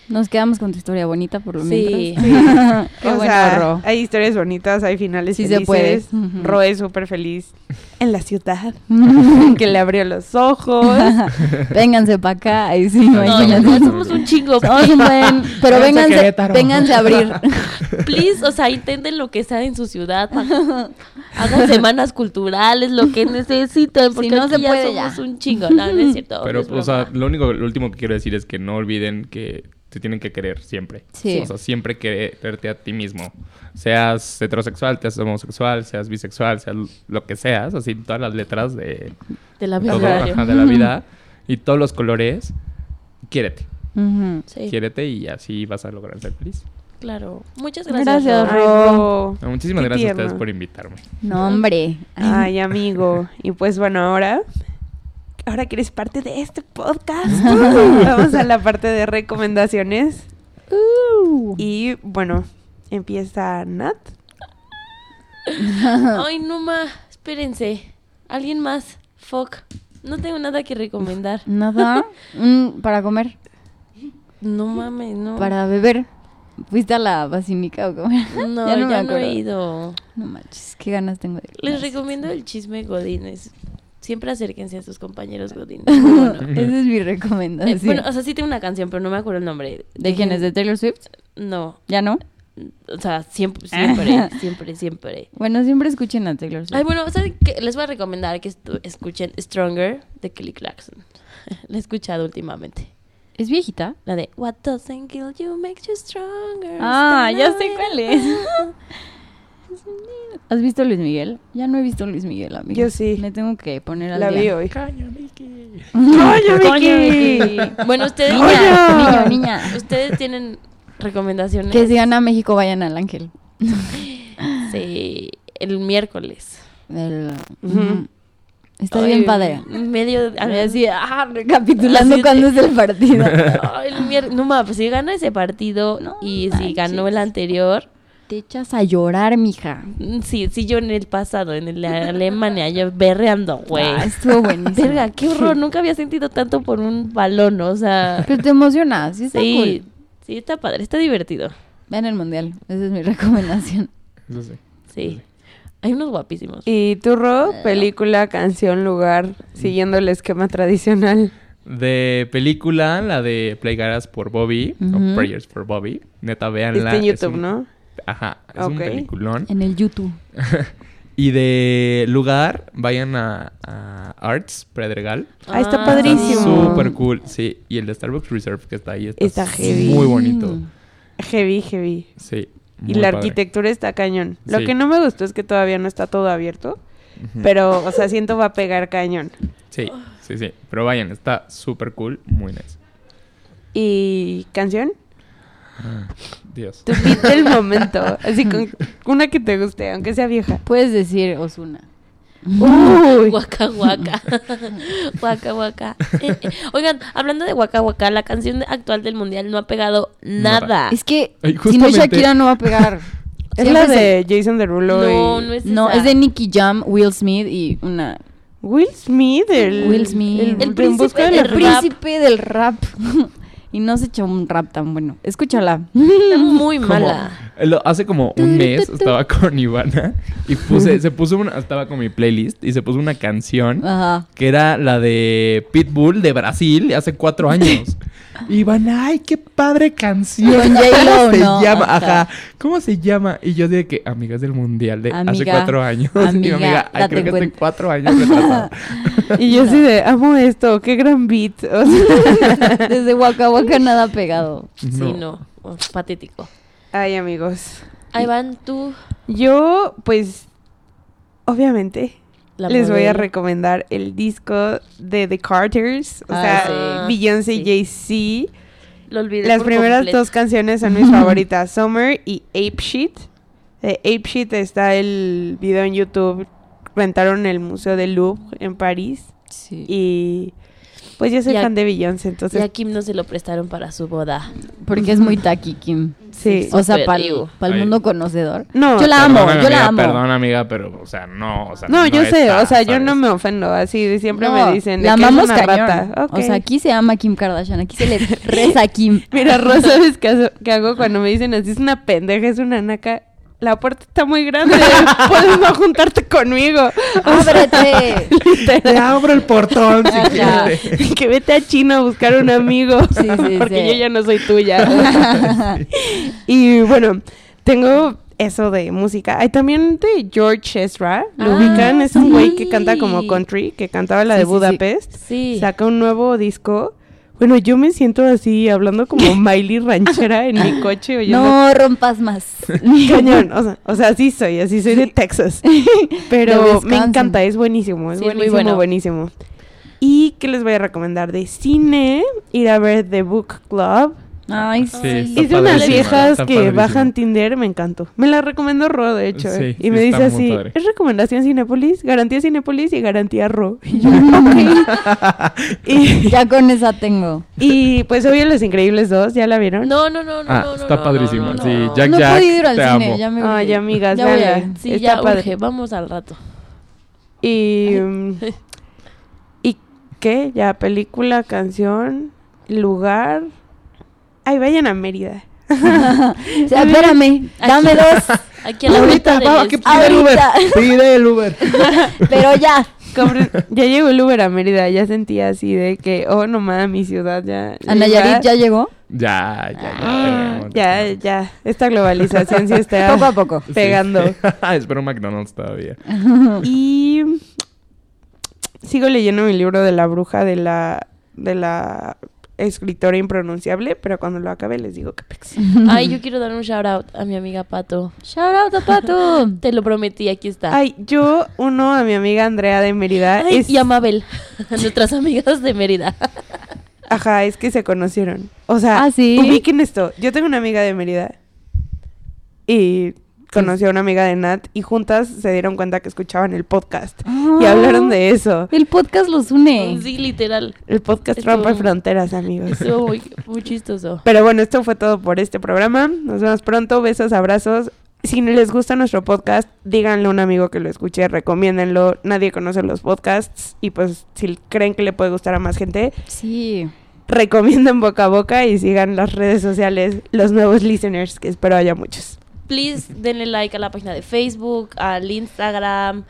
D: Nos quedamos con tu historia bonita por lo
B: Sí.
D: mientras. Qué
C: o
D: bueno,
C: sea,
D: Ro.
C: hay historias bonitas, hay finales
D: Sí se
C: felices.
D: puede. Ujú.
C: Ro es súper feliz en la ciudad, que le abrió los ojos.
D: Vénganse para acá. Ahí sí,
B: no,
D: imagínate.
B: somos un chingo.
D: Somos un buen, pero
E: Vénganse a
D: vénganse, abrir.
B: Please, o sea, intenten lo que sea en su ciudad. Hagan semanas culturales, lo que necesiten, porque
D: no
B: aquí
D: se
B: ya
D: puede,
B: somos
D: ya.
B: un chingo. No, no es cierto.
E: Pero,
B: es
E: o sea, lo único, lo último que quiero decir es que no olviden que te tienen que querer siempre.
D: Sí.
E: O sea, siempre quererte a ti mismo. Seas heterosexual, seas homosexual, seas bisexual, seas lo que seas, así todas las letras de,
B: de la
E: todo,
B: vida.
E: ajá, de la vida y todos los colores, quiérete.
D: Ujú.
B: Sí,
E: Quiérete y así vas a lograr ser feliz.
B: claro. Muchas gracias.
D: Gracias,
B: Ro.
E: No, muchísimas
C: Qué
E: gracias a ustedes por invitarme.
D: No, hombre.
C: Ay, amigo. Y pues bueno, ahora. Ahora que eres parte de este podcast. Vamos a la parte de recomendaciones.
D: Uh.
C: Y bueno, empieza Nat.
B: Ay, no ma, espérense. ¿Alguien más? Fuck. No tengo nada que recomendar.
D: Nada. Mm, para comer,
B: No mames, no.
D: para beber. ¿Fuiste a la basílica o cómo?
B: No,
D: Ya
B: ya
D: no
B: no,
D: me
B: he
D: acuerdo.
B: ido.
D: No manches, qué ganas tengo de
B: Les
D: Gracias.
B: recomiendo el chisme Godines. Siempre acérquense a sus compañeros. Muy bueno.
D: Esa es mi
B: Eh,
D: recomendación.
B: bueno, o sea, sí tengo una canción, pero no me acuerdo el nombre.
D: ¿De quién es? ¿De Taylor Swift?
B: No.
D: ¿Ya no?
B: O sea, siempre, siempre, siempre, siempre.
D: Bueno, siempre escuchen a Taylor Swift.
B: Ay, bueno, ¿saben qué? Les voy a recomendar que escuchen Stronger de Kelly Clarkson. La he escuchado últimamente.
D: ¿Es viejita?
B: La de What doesn't kill you makes you stronger.
D: Ah, ya sé cuál es. ¿Has visto Luis Miguel? Ya no he visto Luis Miguel, amigo.
C: Yo sí.
D: Me tengo que poner al
C: La vi
D: día.
C: hoy.
E: Caño, Vicky.
C: ¡Coño,
D: Coño,
C: Vicky!
D: Vicky.
B: Bueno, ustedes,
D: Niña, niño, niña.
B: ustedes tienen recomendaciones.
D: Que si van a México, vayan al Ángel.
B: Sí, el miércoles.
D: El-
C: Ujú.
D: Ujú. Está
B: Ay,
D: bien padre.
B: Medio.
D: A mí así, ah, recapitulando
B: Así de-
D: cuándo es el partido.
B: Ay, el mier- No mames, pues si gana ese partido
D: No
B: y si
D: manches.
B: ganó el anterior,
D: te echas a llorar, mija.
B: Mm, Sí, sí, yo en el pasado, en el de Alemania, yo berreando, güey.
D: Ah, estuvo buenísimo.
B: Verga, qué horror, nunca había sentido tanto por un balón, o sea...
D: Pero te emociona, sí está
B: Sí,
D: cool.
B: sí, está padre, está divertido.
D: Vean el mundial, esa es mi recomendación.
E: Eso sí.
B: Sí. Hay unos guapísimos.
C: ¿Y tu Ro? Película, canción, lugar, siguiendo el esquema tradicional.
E: De película, la de Playgaras por Bobby, o Prayers for Bobby. Neta, véanla.
C: Está en
E: es
C: YouTube,
E: un-
C: ¿no?
E: Ajá, es un peliculón.
D: En el YouTube.
E: Y de lugar, vayan a, a Arts, Predregal.
C: Ah, está
B: Ah,
C: padrísimo.
E: Súper cool, sí. Y el de Starbucks Reserve que está ahí está,
C: Está heavy.
E: muy bonito.
C: Heavy, heavy.
E: Sí.
C: Y la
E: padre.
C: arquitectura está cañón. Lo
E: Sí.
C: que no me gustó es que todavía no está todo abierto. Pero, o sea, siento va a pegar cañón.
E: Sí, sí, sí. Pero vayan, está súper cool, muy nice.
C: ¿Y canción?
E: Dios.
C: Tu beat del momento. Así con una que te guste, aunque sea vieja.
D: Puedes decir Osuna.
C: Uy.
B: Guaca, guaca. guaca, guaca. Eh, eh. Oigan, hablando de guaca, guaca, la canción actual del mundial no ha pegado nada.
E: Nada.
D: Es que
E: Ay,
D: si no Shakira no va a pegar.
C: Es la de Jason Derulo
B: No,
C: y...
B: no es
D: No,
B: esa.
D: es de Nicky Jam, Will Smith y una...
C: Will Smith, el...
D: Will Smith.
C: El,
B: El del
D: El
B: rap.
D: príncipe del rap. Y no se echó un rap tan bueno. Escúchala.
B: Está muy mala.
E: Eh, lo- hace como un mes estaba con Ivana y puse, se puso una, estaba con mi playlist y se puso una canción
D: Ajá.
E: que era la de Pitbull de Brasil hace cuatro años. Ivana, ay, qué padre canción. ¿Cómo se
D: ¿no?
E: llama?
D: Ajá.
E: Ajá. ¿Cómo se llama? Y yo de que, amigas del mundial de hace cuatro años. Y
D: amiga,
E: mi amiga, ay,
D: date
E: creo que estoy
D: cuenta.
E: cuatro años retrasada.
C: Y yo así de, amo esto, qué gran beat. O sea,
D: Desde Waka Waka nada pegado.
B: Sí, no. Patético.
C: Ay, amigos.
B: Ahí van tú.
C: Yo, pues, obviamente,
B: La
C: les voy a recomendar el disco de The Carters. O
D: Ah,
C: sea,
B: sí.
C: Beyoncé
B: Sí.
C: y Jay-Z.
B: Lo olvidé
C: Las primeras
B: completo.
C: dos canciones son mis favoritas, Summer y Ape Shit. De Ape Shit está el video en YouTube. Rentaron el Museo del Louvre en París.
D: Sí.
C: Y pues yo soy
B: Y a-
C: fan de Beyoncé,
B: Y
C: entonces
B: a Kim no se lo prestaron para su boda.
D: Porque es muy taqui, Kim.
C: sí.
D: O sea, para
B: digo.
D: el mundo conocedor.
C: No,
D: yo la amo, yo la
E: amiga,
D: amo.
E: Perdón, amiga, pero, o sea, no. O sea,
C: No, yo sé,
E: está,
C: o sea, yo no me ofendo, así siempre
D: No,
C: me dicen
D: la
C: que es
D: amamos
C: una
D: cañón.
C: rata. Ok.
D: O sea, aquí se llama Kim Kardashian, aquí se le reza a Kim.
C: Mira, Rosa, ¿sabes qué hago cuando me dicen así? Es una pendeja, es una naca. La puerta está muy grande, puedes no juntarte conmigo.
D: ¡Ábrete!
E: Te abro el portón si quieres.
C: que vete a China a buscar un amigo.
D: Sí, sí,
C: porque
D: sí.
C: yo ya no soy tuya. y bueno, tengo eso de música. Hay también de George Ezra. ¿Lo
B: Ah,
C: ubican? Es un güey que canta como country, que cantaba la
D: Sí,
C: de. Budapest.
B: Sí.
C: Saca un nuevo disco. Bueno, yo me siento así, hablando como Miley ranchera en mi coche. oyendo
D: No rompas más.
C: Cañón, o sea, o sea, así soy, así soy de Texas. Pero me encanta, es buenísimo, es
B: Sí, es muy
C: buenísimo,
B: bueno.
C: buenísimo. ¿Y qué les voy a recomendar? De cine, ir a ver The Book Club.
D: Ay, sí.
E: Sí,
C: Es de unas viejas que
E: padrísimo.
C: bajan Tinder, me encantó. Me la recomendó Ro, de hecho.
E: Sí,
C: y
E: sí,
C: me dice así,
E: padre.
C: es recomendación Cinepolis, garantía Cinepolis y garantía Ro. Y yo, y,
D: Ya con esa tengo.
C: y, pues obvio Los Increíbles 2, ¿ya la vieron?
B: No, no, no, no,
E: Ah,
B: no, no,
E: está
B: no,
E: padrísima,
B: no, no,
E: sí,
B: no.
E: Jack
D: no he
E: Jack,
D: podido ir al
E: te
D: cine,
E: amo.
D: ya me
C: Ay,
D: urge.
C: amigas,
D: Ya voy a.
B: Sí,
C: Está
B: ya
C: padre.
B: urge, vamos al rato.
C: Y. mm, ¿Y qué? Ya, película, canción, lugar. Ay, vayan a Mérida.
D: O sea, espérame, dame dos.
B: Aquí a la vuelta
E: Ahorita, va, que pide el Uber. Pide el Uber.
D: Pero ya.
C: Ya llegó el Uber a Mérida, ya sentía así de que, oh, no mames, mi ciudad ya.
D: Ana Yarit ya llegó.
E: Ya, ya, ya.
C: Ah,
E: tenemos.
C: Ya, ya. Esta globalización sí está
D: Poco a poco.
E: Sí.
C: pegando.
E: Espero McDonald's todavía.
C: Y sigo leyendo mi libro de la bruja de la de la escritora impronunciable, pero cuando lo acabe les digo que pex.
B: Ay, yo quiero dar un shout out a mi amiga Pato.
D: Shout out a Pato.
B: Te lo prometí, aquí está.
C: Ay, yo uno a mi amiga Andrea de Mérida.
B: Ay,
C: es,
B: y a Mabel, nuestras amigas de Mérida.
C: Ajá, es que se conocieron. O sea,
D: ¿Ah, sí?
C: ubiquen esto. Yo tengo una amiga de Mérida y conoció a una amiga de Nat y juntas se dieron cuenta que escuchaban el podcast y hablaron de eso.
D: El podcast los une.
B: Sí, literal.
C: El podcast
B: Estuvo-
C: rompe fronteras, amigos.
B: Estuvo muy, muy chistoso.
C: Pero bueno, esto fue todo por este programa. Nos vemos pronto. Besos, abrazos. si les gusta nuestro podcast, díganle a un amigo que lo escuche, recomiéndenlo. Nadie conoce los podcasts y pues si creen que le puede gustar a más gente,
D: Sí.
C: recomienden boca a boca y sigan las redes sociales, los nuevos listeners, que espero haya muchos.
B: Please denle like a la página de Facebook, al Instagram,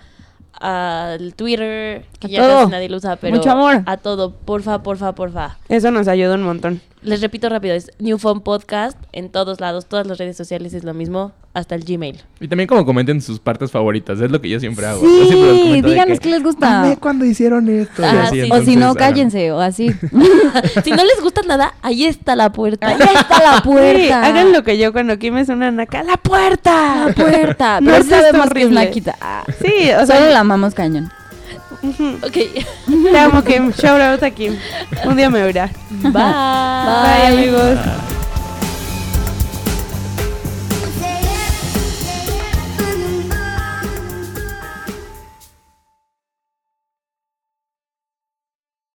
B: al Twitter, que
D: A
B: ya
D: todo.
B: casi nadie lo usa, pero
D: Mucho amor.
B: a todo, porfa, porfa, porfa.
C: Eso nos ayuda un montón.
B: Les repito rápido, es New Phone Podcast en todos lados, todas las redes sociales es lo mismo, hasta el Gmail.
E: Y también como comenten sus partes favoritas, es lo que yo siempre hago. Siempre
D: Sí, díganos
E: que,
D: qué les gusta.
E: "Amé cuando hicieron esto.
B: Ah,
E: así,
B: sí.
D: O si no, cállense, o así.
B: si no les gusta nada, ahí está la puerta.
D: Ahí está la
C: Sí,
D: puerta.
C: hagan lo que yo cuando Kim es una naca. ¡La puerta!
D: La puerta.
C: No
D: Pero sabemos que es
C: horrible.
D: Naquita. Ah,
C: Sí, o
D: Solo
C: sea,
D: la amamos cañón.
B: Ok,
C: te amo Kim. Shout out a Kim. Un día me oirá.
B: bye.
C: Bye amigos.